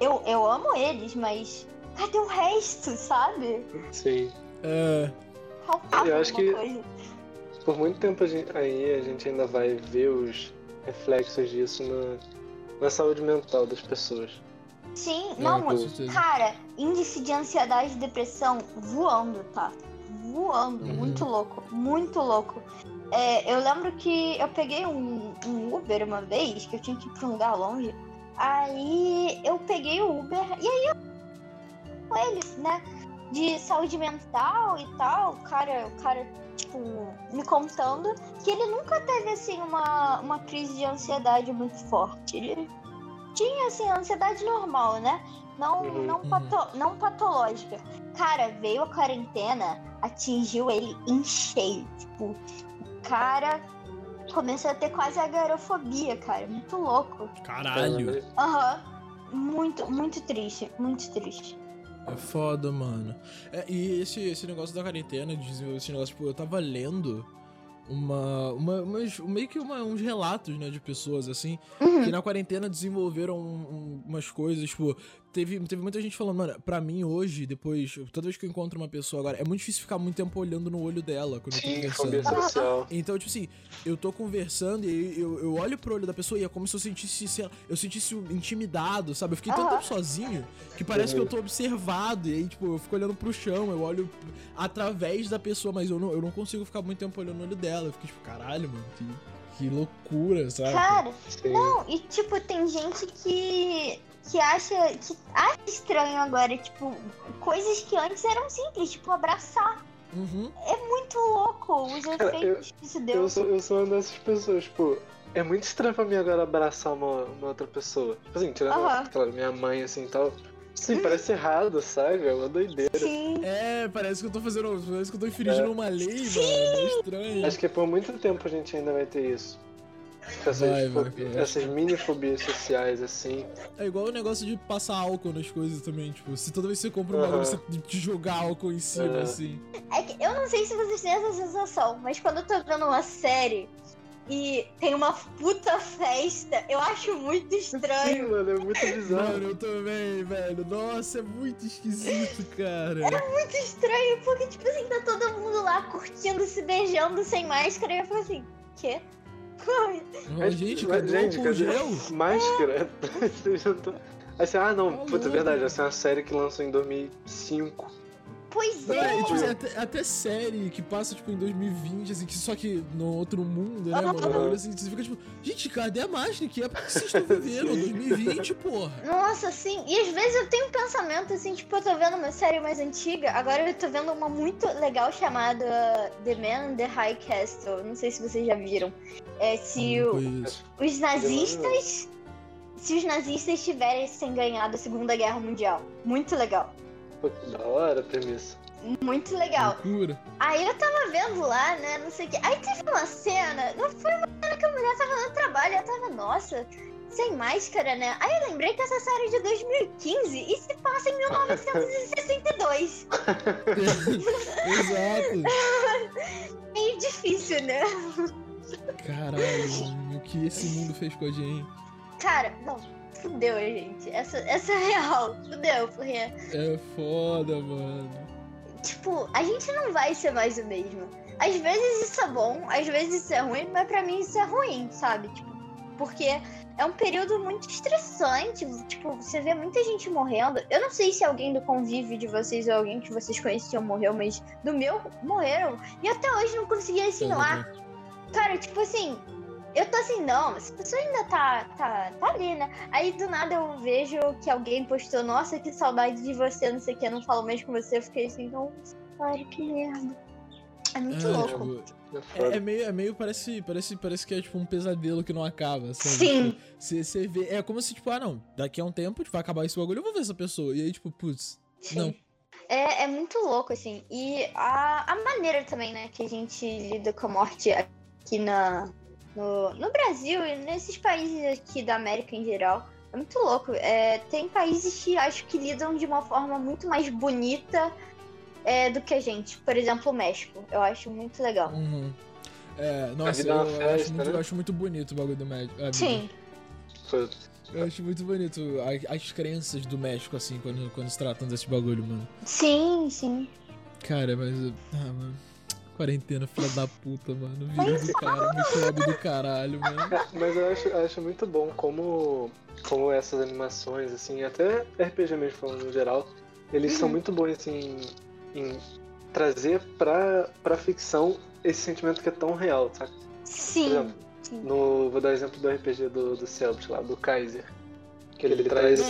eu, eu amo eles, mas cadê o resto, sabe? Sim. É. Faltava eu acho que coisa. por muito tempo a gente, aí a gente ainda vai ver os reflexos disso na, na saúde mental das pessoas. Sim, é, não, cara, índice de ansiedade e depressão voando, tá? voando, uhum. muito louco, muito louco. É, eu lembro que eu peguei um, um, Uber uma vez, que eu tinha que ir pra um lugar longe. Aí eu peguei o Uber e aí eu com ele, né? De saúde mental e tal, o cara, o cara, tipo, me contando que ele nunca teve assim uma, uma crise de ansiedade muito forte. Ele tinha assim, ansiedade normal, né? Não, uhum. não, pato, não patológica. Cara, veio a quarentena, atingiu ele em cheio. Tipo, o cara começou a ter quase agorafobia, cara. Muito louco. Caralho. Aham. Uhum. Muito, muito triste. Muito triste. É foda, mano. É, e esse, esse negócio da quarentena, esse negócio, tipo, eu tava lendo uma, uma umas, meio que uma, uns relatos, né, de pessoas, assim, uhum. que na quarentena desenvolveram um, um, umas coisas, tipo, teve, teve muita gente falando, mano, pra mim hoje, depois, toda vez que eu encontro uma pessoa agora, é muito difícil ficar muito tempo olhando no olho dela quando Sim, eu tô conversando. Então, tipo assim, eu tô conversando e eu, eu olho pro olho da pessoa e é como se eu sentisse, sei lá, eu sentisse intimidado, sabe? Eu fiquei tanto tempo sozinho que parece que eu tô observado. E aí, tipo, eu fico olhando pro chão, eu olho através da pessoa, mas eu não, eu não consigo ficar muito tempo olhando no olho dela. Eu fico tipo, caralho, mano, que, que loucura, sabe? Cara, Sim. não, e tipo, tem gente que que acha que acha estranho agora, tipo, coisas que antes eram simples, tipo abraçar. Uhum. É muito louco os efeitos que isso deu. Eu sou, eu sou uma dessas pessoas, tipo, é muito estranho pra mim agora abraçar uma, uma outra pessoa. Tipo assim, tirando, uhum. claro, minha mãe assim e tal. Sim, parece errado, sabe? É uma doideira. Sim. É, parece que eu tô fazendo. Parece que eu tô infringindo é. uma lei, Sim. mano. É estranho. Acho que por muito tempo a gente ainda vai ter isso. Essas, vai, vai, essas mini fobias sociais, assim. É igual o negócio de passar álcool nas coisas também, tipo, se toda vez que você compra um uhum. bagulho, você te jogar álcool em cima, assim. É que eu não sei se vocês têm essa sensação, mas quando eu tô vendo uma série e tem uma puta festa, eu acho muito estranho. Sim, mano, é muito bizarro. Mano, eu também, velho. Nossa, é muito esquisito, cara. É muito estranho, porque, tipo assim, tá todo mundo lá curtindo, se beijando sem máscara, e eu falo assim, quê? Mas, gente, cadê gente, o gel? Máscara. [LAUGHS] assim, ah, não, puta, é verdade. Essa é uma série que lançou em 2005. Pois é. é tipo, assim, até, até, série que passa, tipo, em 2020, assim, que só que no outro mundo, né, mano? Assim, você fica tipo, gente, cadê a máquina? Que época que vocês estão [LAUGHS] vivendo? 2020, porra. Nossa, sim. E às vezes eu tenho um pensamento, assim, tipo, eu tô vendo uma série mais antiga, agora eu tô vendo uma muito legal chamada The Man The High Castle. Não sei se vocês já viram. É se o, os nazistas. Se os nazistas tivessem ganhado a Segunda Guerra Mundial. Muito legal. Pô, que da hora a premissa. Muito legal. Loucura. Aí eu tava vendo lá, né, não sei o que. Aí teve uma cena, não foi uma cena que a mulher tava no trabalho, eu tava, nossa, sem máscara, né? Aí eu lembrei que essa série é de 2015 e se passa em 1962. Exato. [LAUGHS] Meio difícil, né? Caralho, o que esse mundo fez com a gente? Cara, não, fudeu, gente. Essa, essa é real. Fudeu, porque. É foda, mano. Tipo, a gente não vai ser mais o mesmo. às vezes isso é bom, às vezes isso é ruim, mas pra mim isso é ruim, sabe? Tipo, porque é um período muito estressante. Tipo, você vê muita gente morrendo. Eu não sei se alguém do convívio de vocês ou alguém que vocês conheciam morreu, mas do meu morreram. E até hoje não consegui assimilar. Cara, tipo assim, eu tô assim, não, essa pessoa ainda tá, tá, tá ali, né? Aí do nada eu vejo que alguém postou, nossa, que saudade de você, não sei o que, eu não falo mais com você. Eu fiquei assim, nossa, cara, que merda. É muito é, louco. Tipo, é, é, meio, é meio parece, parece, parece que é tipo um pesadelo que não acaba, sabe? Sim. Você tipo, vê. É como se, tipo, ah, não, daqui a um tempo tipo, vai acabar esse bagulho, eu vou ver essa pessoa. E aí, tipo, putz, Sim. não. É, é muito louco, assim. E a, a maneira também, né, que a gente lida com a morte aqui na, no, no Brasil e nesses países aqui da América em geral. É muito louco. É, tem países que acho que lidam de uma forma muito mais bonita é, do que a gente. Por exemplo, o México. Eu acho muito legal. Uhum. É, nossa, eu, eu, festa, acho muito, né? eu, acho muito, bonito o bagulho do México. É, Sim. Eu acho muito bonito as, crenças do México, assim, quando, quando se tratam desse bagulho, mano. Sim, sim. Cara, mas. Ah, mano. Quarentena, filha da puta, mano. Vírus do cara, micróbio do caralho, mano. [LAUGHS] Mas eu acho, acho muito bom como, como essas animações, assim, até RPG mesmo falando no geral, eles uhum. são muito bons, assim, em trazer pra, pra ficção esse sentimento que é tão real, sabe? Sim. Por exemplo, no, vou dar exemplo do RPG do, do Celtic lá, do Kaiser. Que ele, traz.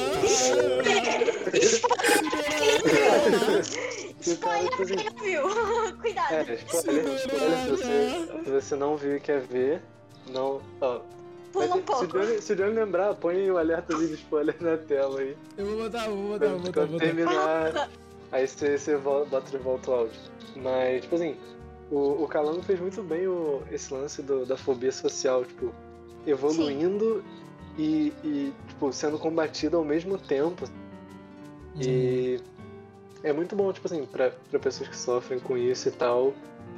Spoiler tipo assim, não viu. [LAUGHS] Cuidado. É, spoiler, spoiler se, você, se você não viu e quer ver, não. Ó, Pula um pouco. Se o Johnny lembrar, põe o alerta de spoiler na tela aí. Eu vou botar, vou botar, vou botar. Quando vou botar. terminar, aí você, você volta, bota de volta o áudio. Mas, tipo assim, o, o Calango fez muito bem o, esse lance do, da fobia social, tipo, evoluindo e, e, tipo, sendo combatida ao mesmo tempo. Uhum. E é muito bom, tipo assim, pra, pra pessoas que sofrem com isso e tal,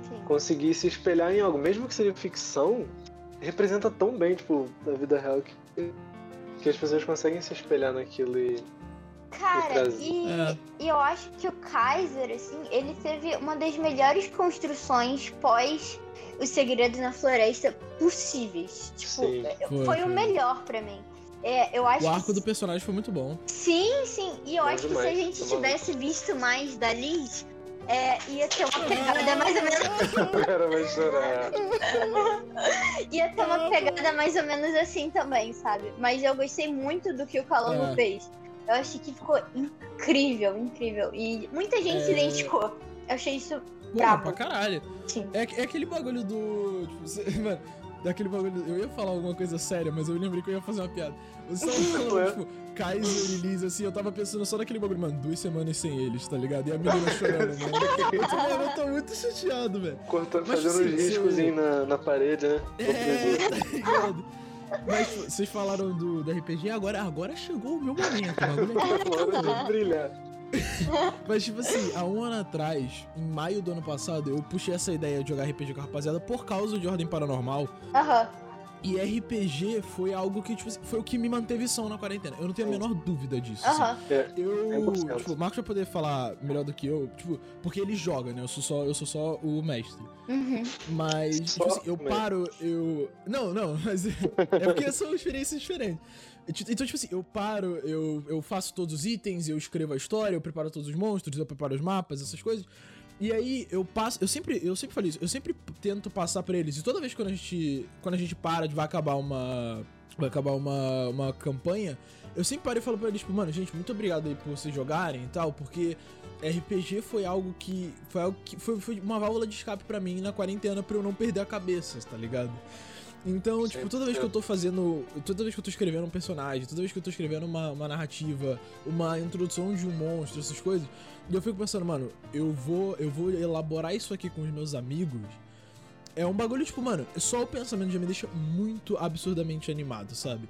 Sim. conseguir se espelhar em algo, mesmo que seja ficção, representa tão bem, tipo, a vida real que, que as pessoas conseguem se espelhar naquilo e Cara, e, é. e, eu acho que o Kaiser, assim, ele teve uma das melhores construções pós Os Segredos na Floresta possíveis. Tipo, sim, foi, foi, o melhor para mim. É, eu acho o arco que... do personagem foi muito bom. Sim, sim. E eu acho que se a gente tá tivesse visto mais da Liz, é, ia ter uma pegada mais ou menos. [LAUGHS] Cara vai chorar. [LAUGHS] ia ter uma pegada mais ou menos assim também, sabe? Mas eu gostei muito do que o Calango é. fez. Eu achei que ficou incrível, incrível. E muita gente é... se identificou. Eu achei isso Pô, brabo. pra caralho. Sim. É, é aquele bagulho do. Tipo, você, [LAUGHS] mano, daquele bagulho. Eu ia falar alguma coisa séria, mas eu lembrei que eu ia fazer uma piada. Você [LAUGHS] tava falando, tipo, Kaiser e Liz, assim, eu tava pensando só naquele bagulho, mano, duas semanas sem eles, tá ligado? E a menina chorando, mano. Eu [LAUGHS] tô, mano, eu tô muito chateado, velho. Cortando, fazendo assim, riscozinho eu... na, na parede, né? É, tá ligado? Mas vocês falaram do, do RPG, agora, agora chegou o meu momento. O bagulho é de brilhar. [LAUGHS] Mas, tipo assim, há um ano atrás, em maio do ano passado, eu puxei essa ideia de jogar RPG com a rapaziada por causa de Ordem Paranormal. Aham. Uhum. E RPG foi algo que, tipo, foi o que me manteve são na quarentena. Eu não tenho a menor dúvida disso. Uhum. Assim. É, eu, é tipo, o Marcos vai poder falar melhor do que eu, tipo, porque ele joga, né? Eu sou só, eu sou só o mestre. Uhum. Mas, tipo assim, eu paro, eu. Não, não, [LAUGHS] mas. é porque são experiências diferentes. Então, tipo assim, eu paro, eu, eu faço todos os itens, eu escrevo a história, eu preparo todos os monstros, eu preparo os mapas, essas coisas. E aí eu passo, eu sempre, eu sempre falo isso, eu sempre tento passar para eles. E toda vez que quando a gente, quando a gente para de vai acabar uma vai acabar uma, uma campanha, eu sempre paro e falo para eles, tipo, mano, gente, muito obrigado aí por vocês jogarem e tal, porque RPG foi algo que foi algo que foi, foi uma válvula de escape para mim na quarentena para eu não perder a cabeça, tá ligado? Então, tipo, toda vez que eu tô fazendo. Toda vez que eu tô escrevendo um personagem, toda vez que eu tô escrevendo uma, uma narrativa, uma introdução de um monstro, essas coisas, eu fico pensando, mano, eu vou, eu vou elaborar isso aqui com os meus amigos. É um bagulho, tipo, mano, só o pensamento já me deixa muito absurdamente animado, sabe?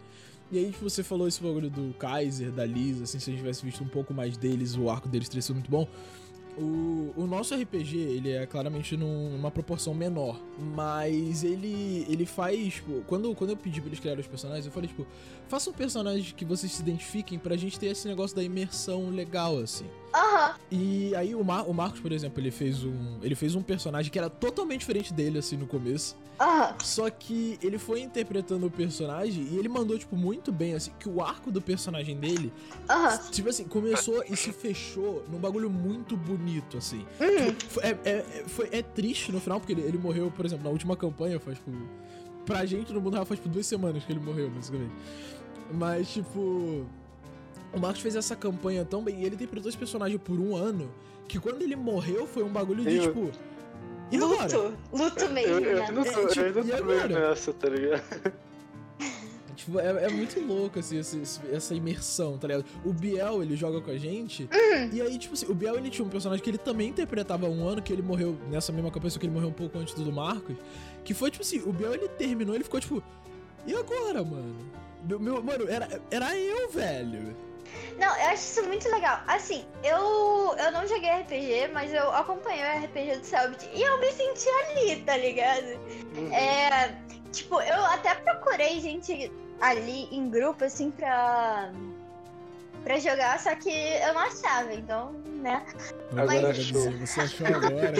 E aí, tipo, você falou esse bagulho do Kaiser, da Lisa, assim, se a gente tivesse visto um pouco mais deles, o arco deles teria sido muito bom. O, o nosso RPG, ele é claramente num, numa proporção menor, mas ele ele faz, tipo, quando, quando eu pedi pra eles criarem os personagens, eu falei, tipo, façam personagens que vocês se identifiquem pra gente ter esse negócio da imersão legal, assim. Aham. E aí o, Mar o Marcos, por exemplo, ele fez um. Ele fez um personagem que era totalmente diferente dele, assim, no começo. Aham. Só que ele foi interpretando o personagem e ele mandou, tipo, muito bem, assim, que o arco do personagem dele, Aham. tipo assim, começou e se fechou num bagulho muito bonito, assim. Uhum. Tipo, é, é, é- foi, é triste no final, porque ele, ele morreu, por exemplo, na última campanha, faz, tipo. Pra gente no mundo real faz, tipo, duas semanas que ele morreu, basicamente. Mas, tipo. O Marcos fez essa campanha tão bem, e ele interpretou esse personagem por um ano, que quando ele morreu foi um bagulho de, Eu- tipo. E agora? Luto. Luto mesmo, Eu, eu né? É, tipo, eu e meio agora? nessa, tá ligado? [LAUGHS] Tipo, é, é muito louco, assim, esse- esse- essa imersão, tá ligado? O Biel, ele joga com a gente, Uhum. e aí, tipo assim, o Biel, ele tinha um personagem que ele também interpretava há um ano, que ele morreu nessa mesma campanha, só que ele morreu um pouco antes do do Marcos, que foi, tipo assim, o Biel, ele terminou, ele ficou, tipo, e agora, mano? Meu, meu- mano, era, era eu, velho. Não, eu acho isso muito legal. Assim, eu, eu não joguei RPG, mas eu acompanhei o RPG do Selbit e eu me senti ali, tá ligado? Uhum. É. Tipo, eu até procurei gente ali em grupo, assim, pra. pra jogar, só que eu não achava, então, né? Agora Gabizinha, achou. [LAUGHS] Você achou agora?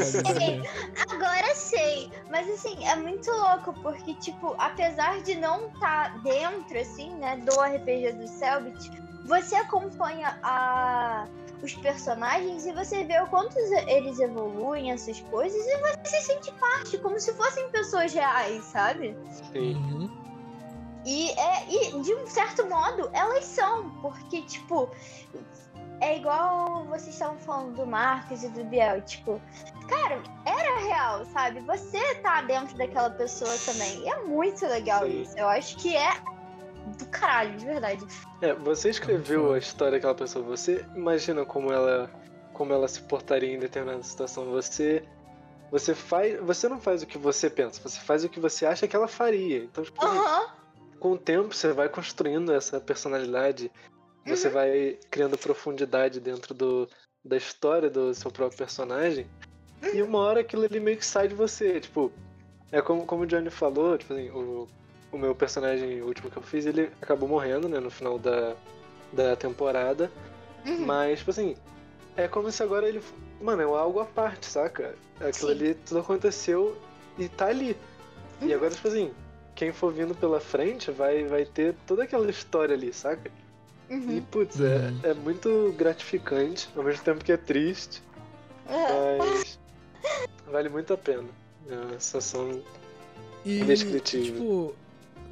Agora sei, mas assim, é muito louco, porque, tipo, apesar de não estar tá dentro, assim, né, do RPG do Selbit, você acompanha a... os personagens e você vê o quanto eles evoluem, essas coisas, e você se sente parte, como se fossem pessoas reais, sabe? Sim. Uhum. E, é, e de um certo modo, elas são, porque, tipo, é igual vocês estavam falando do Marcos e do Biel, tipo, cara, era real, sabe? Você tá dentro daquela pessoa também. E é muito legal Sim. isso. Eu acho que é do caralho, de verdade. É, você escreveu a história daquela pessoa, você imagina como ela como ela se portaria em determinada situação. Você você faz, você não faz o que você pensa, você faz o que você acha que ela faria. Então, tipo, Aham. com o tempo você vai construindo essa personalidade, você vai criando profundidade dentro do, da história do seu próprio personagem. E uma hora aquilo ali meio que sai de você, tipo, é como, como o Johnny falou, tipo assim, o, o meu personagem último que eu fiz, ele acabou morrendo, né, no final da, da temporada. Uhum. Mas, tipo assim, é como se agora ele. Mano, é algo à parte, saca? Aquilo Sim. ali tudo aconteceu e tá ali. E Uhum. agora, tipo assim, quem for vindo pela frente vai, vai ter toda aquela história ali, saca? E, Uhum. putz, Uhum. é, é muito gratificante, ao mesmo tempo que é triste, Uhum. mas vale muito a pena. É uma sensação. E, Indescritível. tipo,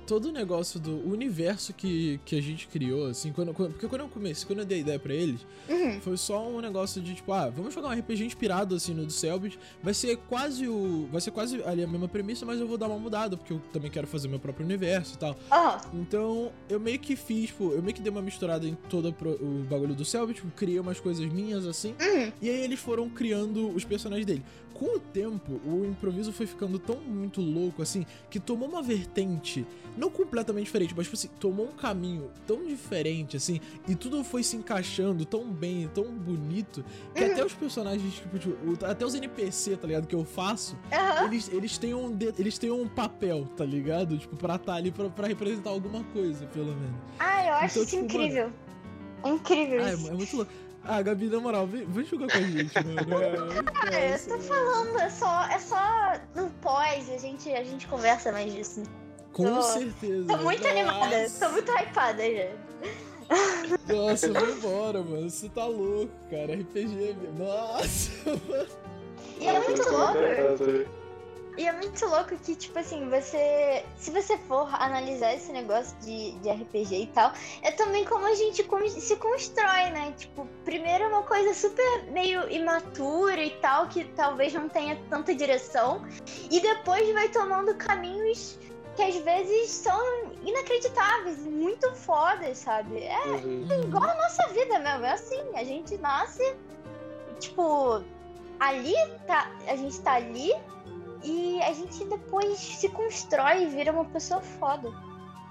todo o negócio do universo que, que a gente criou, assim, quando, quando- porque quando eu comecei, quando eu dei a ideia pra eles, Uhum. foi só um negócio de, tipo, ah, vamos jogar um RPG inspirado, assim, no do Selbit, vai ser quase o, vai ser quase ali a mesma premissa, mas eu vou dar uma mudada, porque eu também quero fazer meu próprio universo e tal. Aham. Então, eu meio que fiz, tipo, eu meio que dei uma misturada em todo o bagulho do Selbit, tipo, criei umas coisas minhas, assim, Uhum. e aí eles foram criando os personagens dele. Com o tempo, o improviso foi ficando tão muito louco, assim, que tomou uma vertente, não completamente diferente, mas, tipo assim, tomou um caminho tão diferente, assim, e tudo foi se encaixando tão bem, tão bonito, que até os personagens, tipo, tipo, até os NPC, tá ligado, que eu faço, Aham. eles, eles, têm um de- eles têm um papel, tá ligado? Tipo, pra estar ali, pra, pra representar alguma coisa, pelo menos. Ah, eu acho Então, isso tipo, incrível. É incrível Ah, é, isso. é muito louco. Ah, Gabi, na moral, vem, vem jogar com a gente, [LAUGHS] mano. É, Ah, eu tô falando, é só, é só no pós, a gente, a gente conversa mais disso. Com Tô- certeza. Tô muito animada, Nossa. tô muito hypada já. Nossa, vambora, mano. Você tá louco, cara. RPG. Nossa, mano. E é muito louco. E é muito louco que, tipo assim, você. Se você for analisar esse negócio de, de RPG e tal, é também como a gente se constrói, né? Tipo, primeiro é uma coisa super meio imatura e tal, que talvez não tenha tanta direção, e depois vai tomando caminhos que às vezes são inacreditáveis, muito fodas, sabe? É Uhum. igual a nossa vida mesmo, é assim, a gente nasce, tipo, ali tá, a gente tá ali e a gente depois se constrói e vira uma pessoa foda.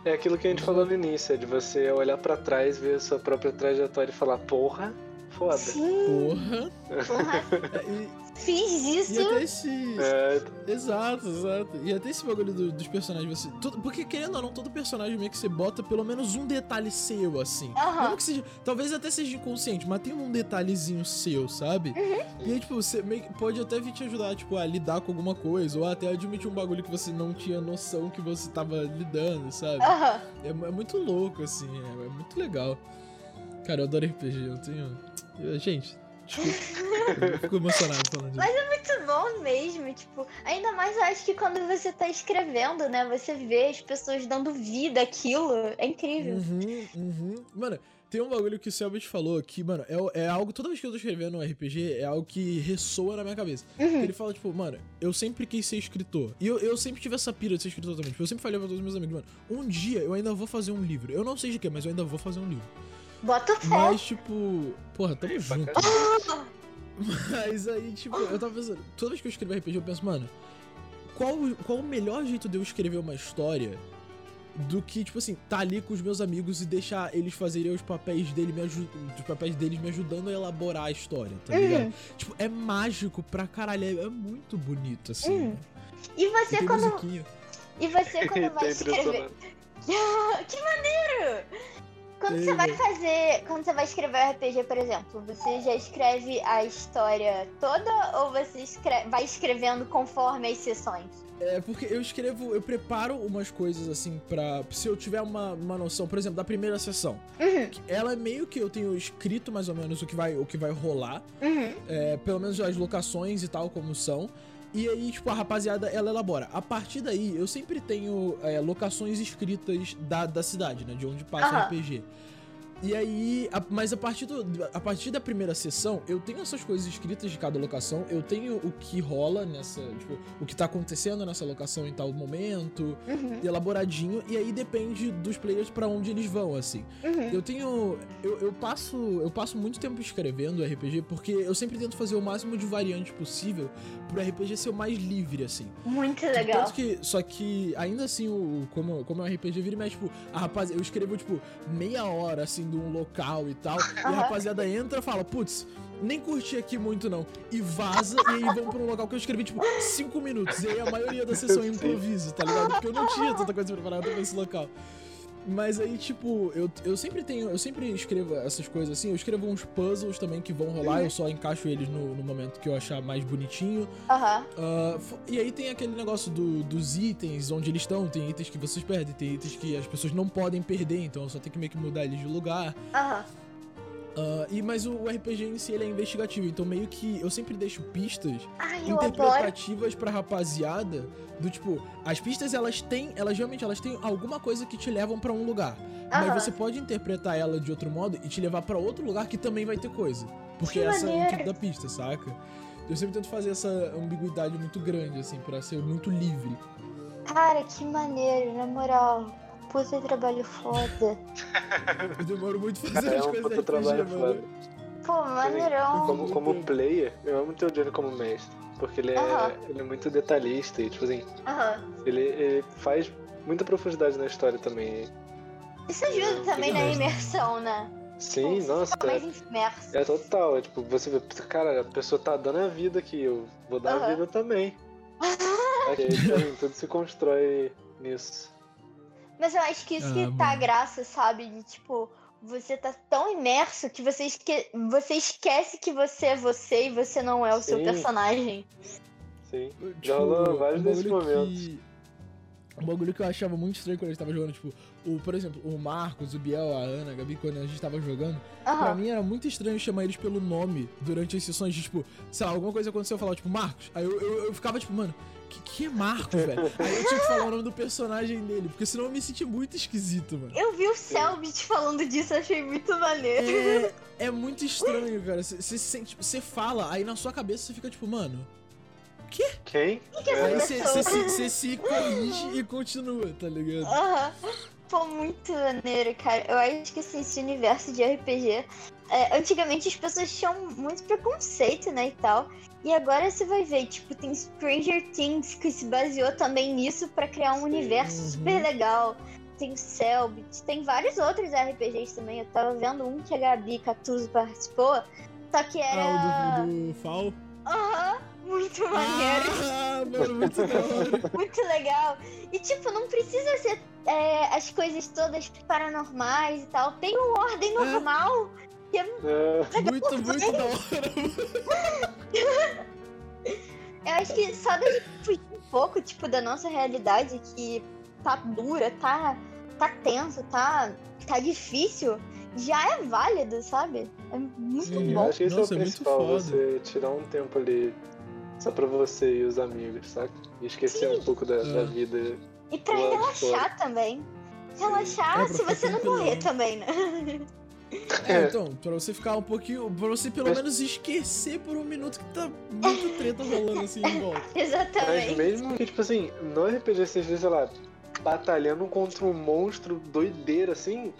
É aquilo que a gente falou no início, é de você olhar pra trás, ver a sua própria trajetória e falar, porra, foda. Sim, Porra. porra. [LAUGHS] E, fiz isso. E até esse. É. Exato, exato. E até esse bagulho do, dos personagens, você. Todo, porque querendo ou não, todo personagem meio que você bota pelo menos um detalhe seu, assim. Uhum. que seja. Talvez até seja inconsciente, mas tem um detalhezinho seu, sabe? Uhum. E aí, tipo, você meio, pode até vir te ajudar, tipo, a lidar com alguma coisa, ou até admitir um bagulho que você não tinha noção que você tava lidando, sabe? Uhum. É, é, muito louco, assim, é, é muito legal. Cara, eu adoro RPG, eu tenho. Eu, gente, Desculpa. Fico emocionado falando disso. Mas é muito bom mesmo, tipo, ainda mais eu acho que quando você tá escrevendo, né? Você vê as pessoas dando vida àquilo. É incrível. Uhum, uhum. Mano, tem um bagulho que o Selbit falou que, mano, é, é algo. Toda vez que eu tô escrevendo um RPG, é algo que ressoa na minha cabeça. Uhum. Ele fala, tipo, mano, eu sempre quis ser escritor. E eu, eu sempre tive essa pira de ser escritor também. Tipo, eu sempre falei pra todos os meus amigos, mano, um dia eu ainda vou fazer um livro. Eu não sei de quê, mas eu ainda vou fazer um livro. Bota fé. Mas, tipo, porra, tamo junto. [LAUGHS] Mas aí, tipo, eu tava pensando, toda vez que eu escrevo RPG, eu penso, mano, qual, qual o melhor jeito de eu escrever uma história do que, tipo assim, tá ali com os meus amigos e deixar eles fazerem os papéis dele me os papéis deles me ajudando a elaborar a história, tá ligado? Uhum. Tipo, é mágico pra caralho, é, é muito bonito, assim. Uhum. E você e quando. Musiquinha. E você [LAUGHS] quando vai escrever. [LAUGHS] que maneiro! Quando você vai fazer. Quando você vai escrever RPG, por exemplo, você já escreve a história toda ou você escreve, vai escrevendo conforme as sessões? É, porque eu escrevo, eu preparo umas coisas assim pra. Se eu tiver uma, uma noção, por exemplo, da primeira sessão. Uhum. Ela é meio que eu tenho escrito mais ou menos o que vai, o que vai rolar. Uhum. É, pelo menos as locações e tal, como são. E aí, tipo, a rapaziada, ela elabora. A partir daí, eu sempre tenho é, locações escritas da, da cidade, né? De onde passa o RPG. E aí, a, mas a partir, do, a partir da primeira sessão, eu tenho essas coisas escritas de cada locação, eu tenho o que rola nessa, tipo, o que tá acontecendo nessa locação em tal momento, uhum. elaboradinho, e aí depende dos players para onde eles vão, assim. Uhum. Eu tenho. Eu, eu, passo. Eu passo muito tempo escrevendo RPG, porque eu sempre tento fazer o máximo de variante possível pro RPG ser o mais livre, assim. Muito legal. Que, só que, ainda assim, o, como, como é um RPG vira, mas, tipo, a rapaziada, eu escrevo, tipo, meia hora, assim, um local e tal. Uhum. E a rapaziada entra e fala, putz, nem curti aqui muito não. E vaza, e aí vão pra um local que eu escrevi, tipo, 5 minutos. E aí a maioria da sessão é [LAUGHS] improviso, tá ligado? Porque eu não tinha tanta coisa preparada pra esse local. Mas aí, tipo, eu, eu sempre tenho. Eu sempre escrevo essas coisas assim. Eu escrevo uns puzzles também que vão rolar. Uhum. Eu só encaixo eles no, no, momento que eu achar mais bonitinho. Uhum. Uh, e aí tem aquele negócio do, dos itens, onde eles estão. Tem itens que vocês perdem, tem itens que as pessoas não podem perder. Então eu só tenho que meio que mudar eles de lugar. Aham. Uhum. Uh, e, mas o, RPG em si ele é investigativo, então meio que eu sempre deixo pistas Ai, interpretativas pra rapaziada. Do tipo, as pistas elas têm, elas realmente elas têm alguma coisa que te levam para um lugar. Uhum. Mas você pode interpretar ela de outro modo e te levar para outro lugar que também vai ter coisa. Porque que essa maneiro. é o tipo da pista, saca? Eu sempre tento fazer essa ambiguidade muito grande, assim, para ser muito livre. Cara, que maneiro, na moral puta trabalho foda. eu demoro muito pra fazer é as um coisas puta trabalho mano. foda. Pô, maneirão. Como, como player, eu amo ter o Johnny como mestre. Porque ele é, uh -huh. ele é muito detalhista e, tipo assim, uh -huh. ele, ele, faz muita profundidade na história também. Isso ajuda é, também na imersão, né? Sim, tipo, nossa. É, é, total. É tipo, você vê, cara, a pessoa tá dando a vida aqui, eu vou dar uh -huh. a vida também. [LAUGHS] aí, então, tudo se constrói nisso. Mas eu acho que isso ah, que tá a graça, sabe? De tipo, você tá tão imerso que você, esque... você esquece que você é você e você não é o Sim. seu personagem. Sim. Tipo, Já rolou vários um desses momentos. Que... Um bagulho que eu achava muito estranho quando a gente tava jogando, tipo, o, por exemplo, o Marcos, o Biel, a Ana, a Gabi, quando a gente tava jogando, uhum. pra mim era muito estranho chamar eles pelo nome durante as sessões de, tipo, sei lá, alguma coisa aconteceu, eu falava, tipo, Marcos. Aí eu, eu, eu ficava, tipo, mano, que, que é Marcos, velho? Aí eu tinha que falar o nome do personagem dele, porque senão eu me senti muito esquisito, mano. Eu vi o Selbit falando disso, achei muito maneiro. É, é muito estranho, cara. Você sente, você fala, aí na sua cabeça você fica tipo, mano. Quê? Quem? Que que é aí você se corrige e continua, tá ligado? Aham. Uhum. Pô, muito maneiro, cara. Eu acho que assim, esse universo de RPG. É, antigamente as pessoas tinham muito preconceito, né, e tal. E agora você vai ver, tipo, tem Stranger Things que se baseou também nisso para criar um Sim. universo uhum. super legal. Tem Cellbit, tem vários outros RPGs também. Eu tava vendo um que a Gabi Catuso participou, só que era. Ah, o do, do Fall? Aham. Uhum. Muito maneiro. Ah, mano, muito da hora. [LAUGHS] muito legal. E, tipo, não precisa ser é, as coisas todas paranormais e tal. Tem uma ordem normal. Que é, É, Muito, muito da hora. [LAUGHS] Eu acho que só da gente fugir um pouco, tipo, da nossa realidade, que tá dura, tá, tá tenso, tá, tá difícil, já é válido, sabe? É muito Sim, eu bom. acho que esse Nossa, é é o principal, foda. você tirar um tempo ali só pra você e os amigos, saca? E esquecer um pouco da, da É. vida. E pra relaxar também. Relaxar É, pra se você não morrer também, né? [LAUGHS] [LAUGHS] É, então, pra você ficar um pouquinho. Pra você pelo Mas- menos esquecer por um minuto que tá muito treta rolando assim em volta. [LAUGHS] Mas Exatamente. mesmo que, tipo assim, no RPG você esteja, sei lá, batalhando contra um monstro doideira, assim,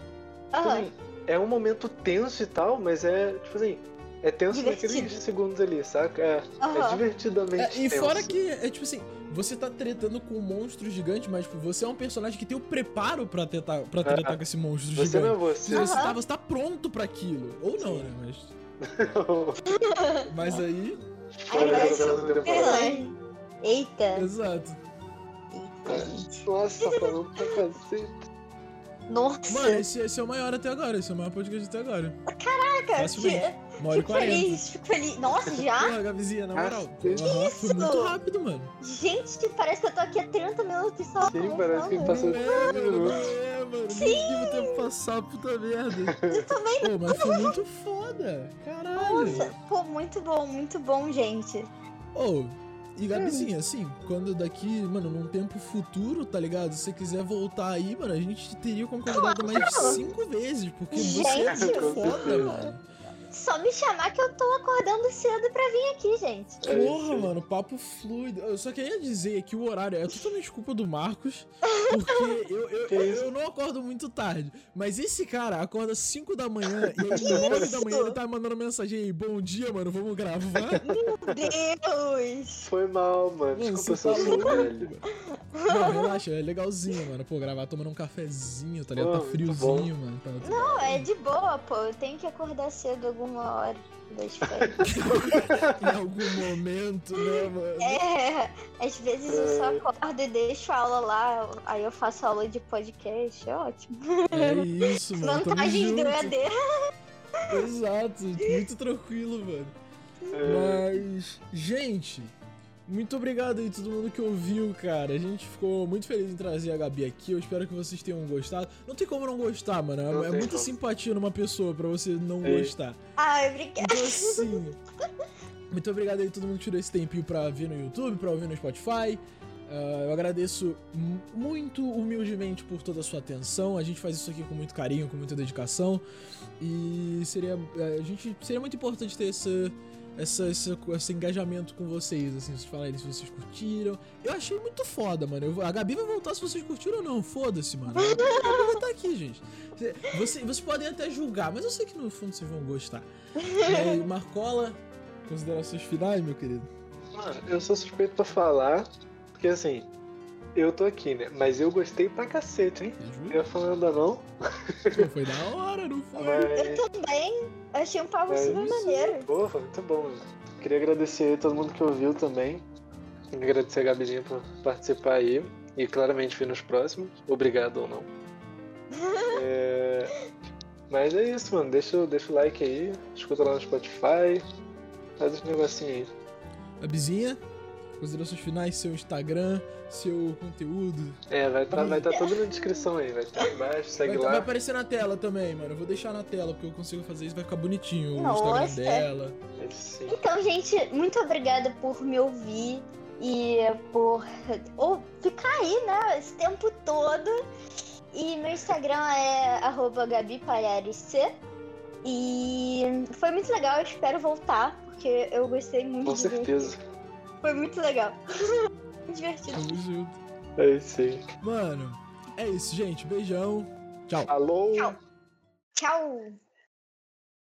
tipo Aham. assim, é um momento tenso e tal, mas é, tipo assim, é tenso Divertido. naqueles segundos ali, saca? É, é Aham. divertidamente É, e tenso. fora que, é tipo assim, você tá tretando com um monstro gigante, mas tipo, você é um personagem que tem o preparo pra, tentar, pra tretar com esse monstro Você não é gigante. você. Você, tá, você tá pronto pra aquilo. Ou não, Sim. né? Mas, [LAUGHS] mas aí. Eita. Exato. Eita. Nossa, falando pra cacete. Nossa. Mano, esse, esse é o maior até agora. Esse é o maior podcast até agora. Caraca, Facilmente. Uma hora e Fico feliz, fico feliz. Nossa, já? Porra, Gabizinha, na moral. Que Aham, isso? Foi muito rápido, mano. Gente, parece que eu tô aqui há 30 minutos só. Sim, parece que passou Não é, 15 mano, não minutos. é, mano. Nem vi o tempo passar, puta merda. Eu também. Pô, mas foi muito foda. Caralho. Nossa, pô, muito bom, muito bom, gente. Ô, e Gabizinha, assim, quando daqui, mano, num tempo futuro, tá ligado? Se você quiser voltar aí, mano, a gente teria como convidado mais de cinco vezes, porque você é Gente. muito foda, mano. Só me chamar que eu tô acordando cedo pra vir aqui, gente. Porra, mano, papo fluido. Eu só queria dizer que o horário é totalmente culpa do Marcos, porque [LAUGHS] eu, eu, eu, eu não acordo muito tarde. Mas esse cara acorda 5 da manhã [LAUGHS] e aí 9 da manhã ele tá mandando mensagem aí, bom dia, mano, vamos gravar. [LAUGHS] Meu Deus! Foi mal, mano. Mano, Desculpa, você eu sou louco, velho. Não, relaxa, é legalzinho, mano. Pô, gravar tomando um cafezinho, tá ligado? Pô, Tá friozinho, mano. Tá, tá- Não, é de boa, pô. Eu tenho que acordar cedo alguma hora das [LAUGHS] férias. Em algum momento, né, mano? É, às vezes eu só acordo e deixo a aula lá, aí eu faço aula de podcast, é ótimo. É isso, mano. Vantagens do. EAD. Exato, muito tranquilo, mano. É, Mas, gente, muito obrigado aí todo mundo que ouviu, cara. A gente ficou muito feliz em trazer a Gabi aqui. Eu espero que vocês tenham gostado. Não tem como não gostar, mano. É- Não é muita como. simpatia numa pessoa pra você não É. gostar. Ai, obrigada. Então, assim, muito obrigado aí a todo mundo que tirou esse tempinho pra ver no YouTube, pra ouvir no Spotify. Ah, eu agradeço mu- muito humildemente por toda a sua atenção. A gente faz isso aqui com muito carinho, com muita dedicação. E seria, eh, a gente, seria muito importante ter essa, essa, essa- esse engajamento com vocês, assim, vocês falarem se vocês curtiram. Eu achei muito foda, mano. Eu- a Gabi vai voltar se vocês curtiram ou não. Foda-se, mano. A Gabi vai estar [LAUGHS] aqui, gente. Você- vocês podem até julgar, mas eu sei que no fundo vocês vão gostar. [LAUGHS] É, Marcola, considerações finais, meu querido? Mano, eu sou suspeito pra falar, porque assim, eu tô aqui, né? Mas eu gostei pra cacete, hein? Juro? Eu falando não, Pô, Foi da hora, não foi? mas. Eu também achei um papo É super maneiro. Pô, foi muito bom, mano. Queria agradecer a todo mundo que ouviu também. Agradecer a Gabizinha por participar aí. E claramente vir nos próximos. Obrigado ou não. [LAUGHS] É, Mas é isso, mano. Deixa, deixa o like aí. Escuta lá no Spotify. Faz esse negocinho aí. A Bizinha, considerações finais, seu Instagram, seu conteúdo. É, vai estar vai tá tudo na descrição aí. Vai estar embaixo, segue Vai, vai lá. aparecer na tela também, mano. Eu vou deixar na tela, porque eu consigo fazer isso, vai ficar bonitinho o Nossa. Instagram dela. É sim. Então, gente, muito obrigada por me ouvir e por ou ficar aí, né, esse tempo todo. E meu Instagram é arroba Gabi Palhares C. E foi muito legal, eu espero voltar, porque eu gostei muito Com de ver. Foi muito legal. [LAUGHS] Divertido. Tamo junto. É isso aí. Mano, é isso, gente. Beijão. Tchau. Alô? Tchau. Tchau!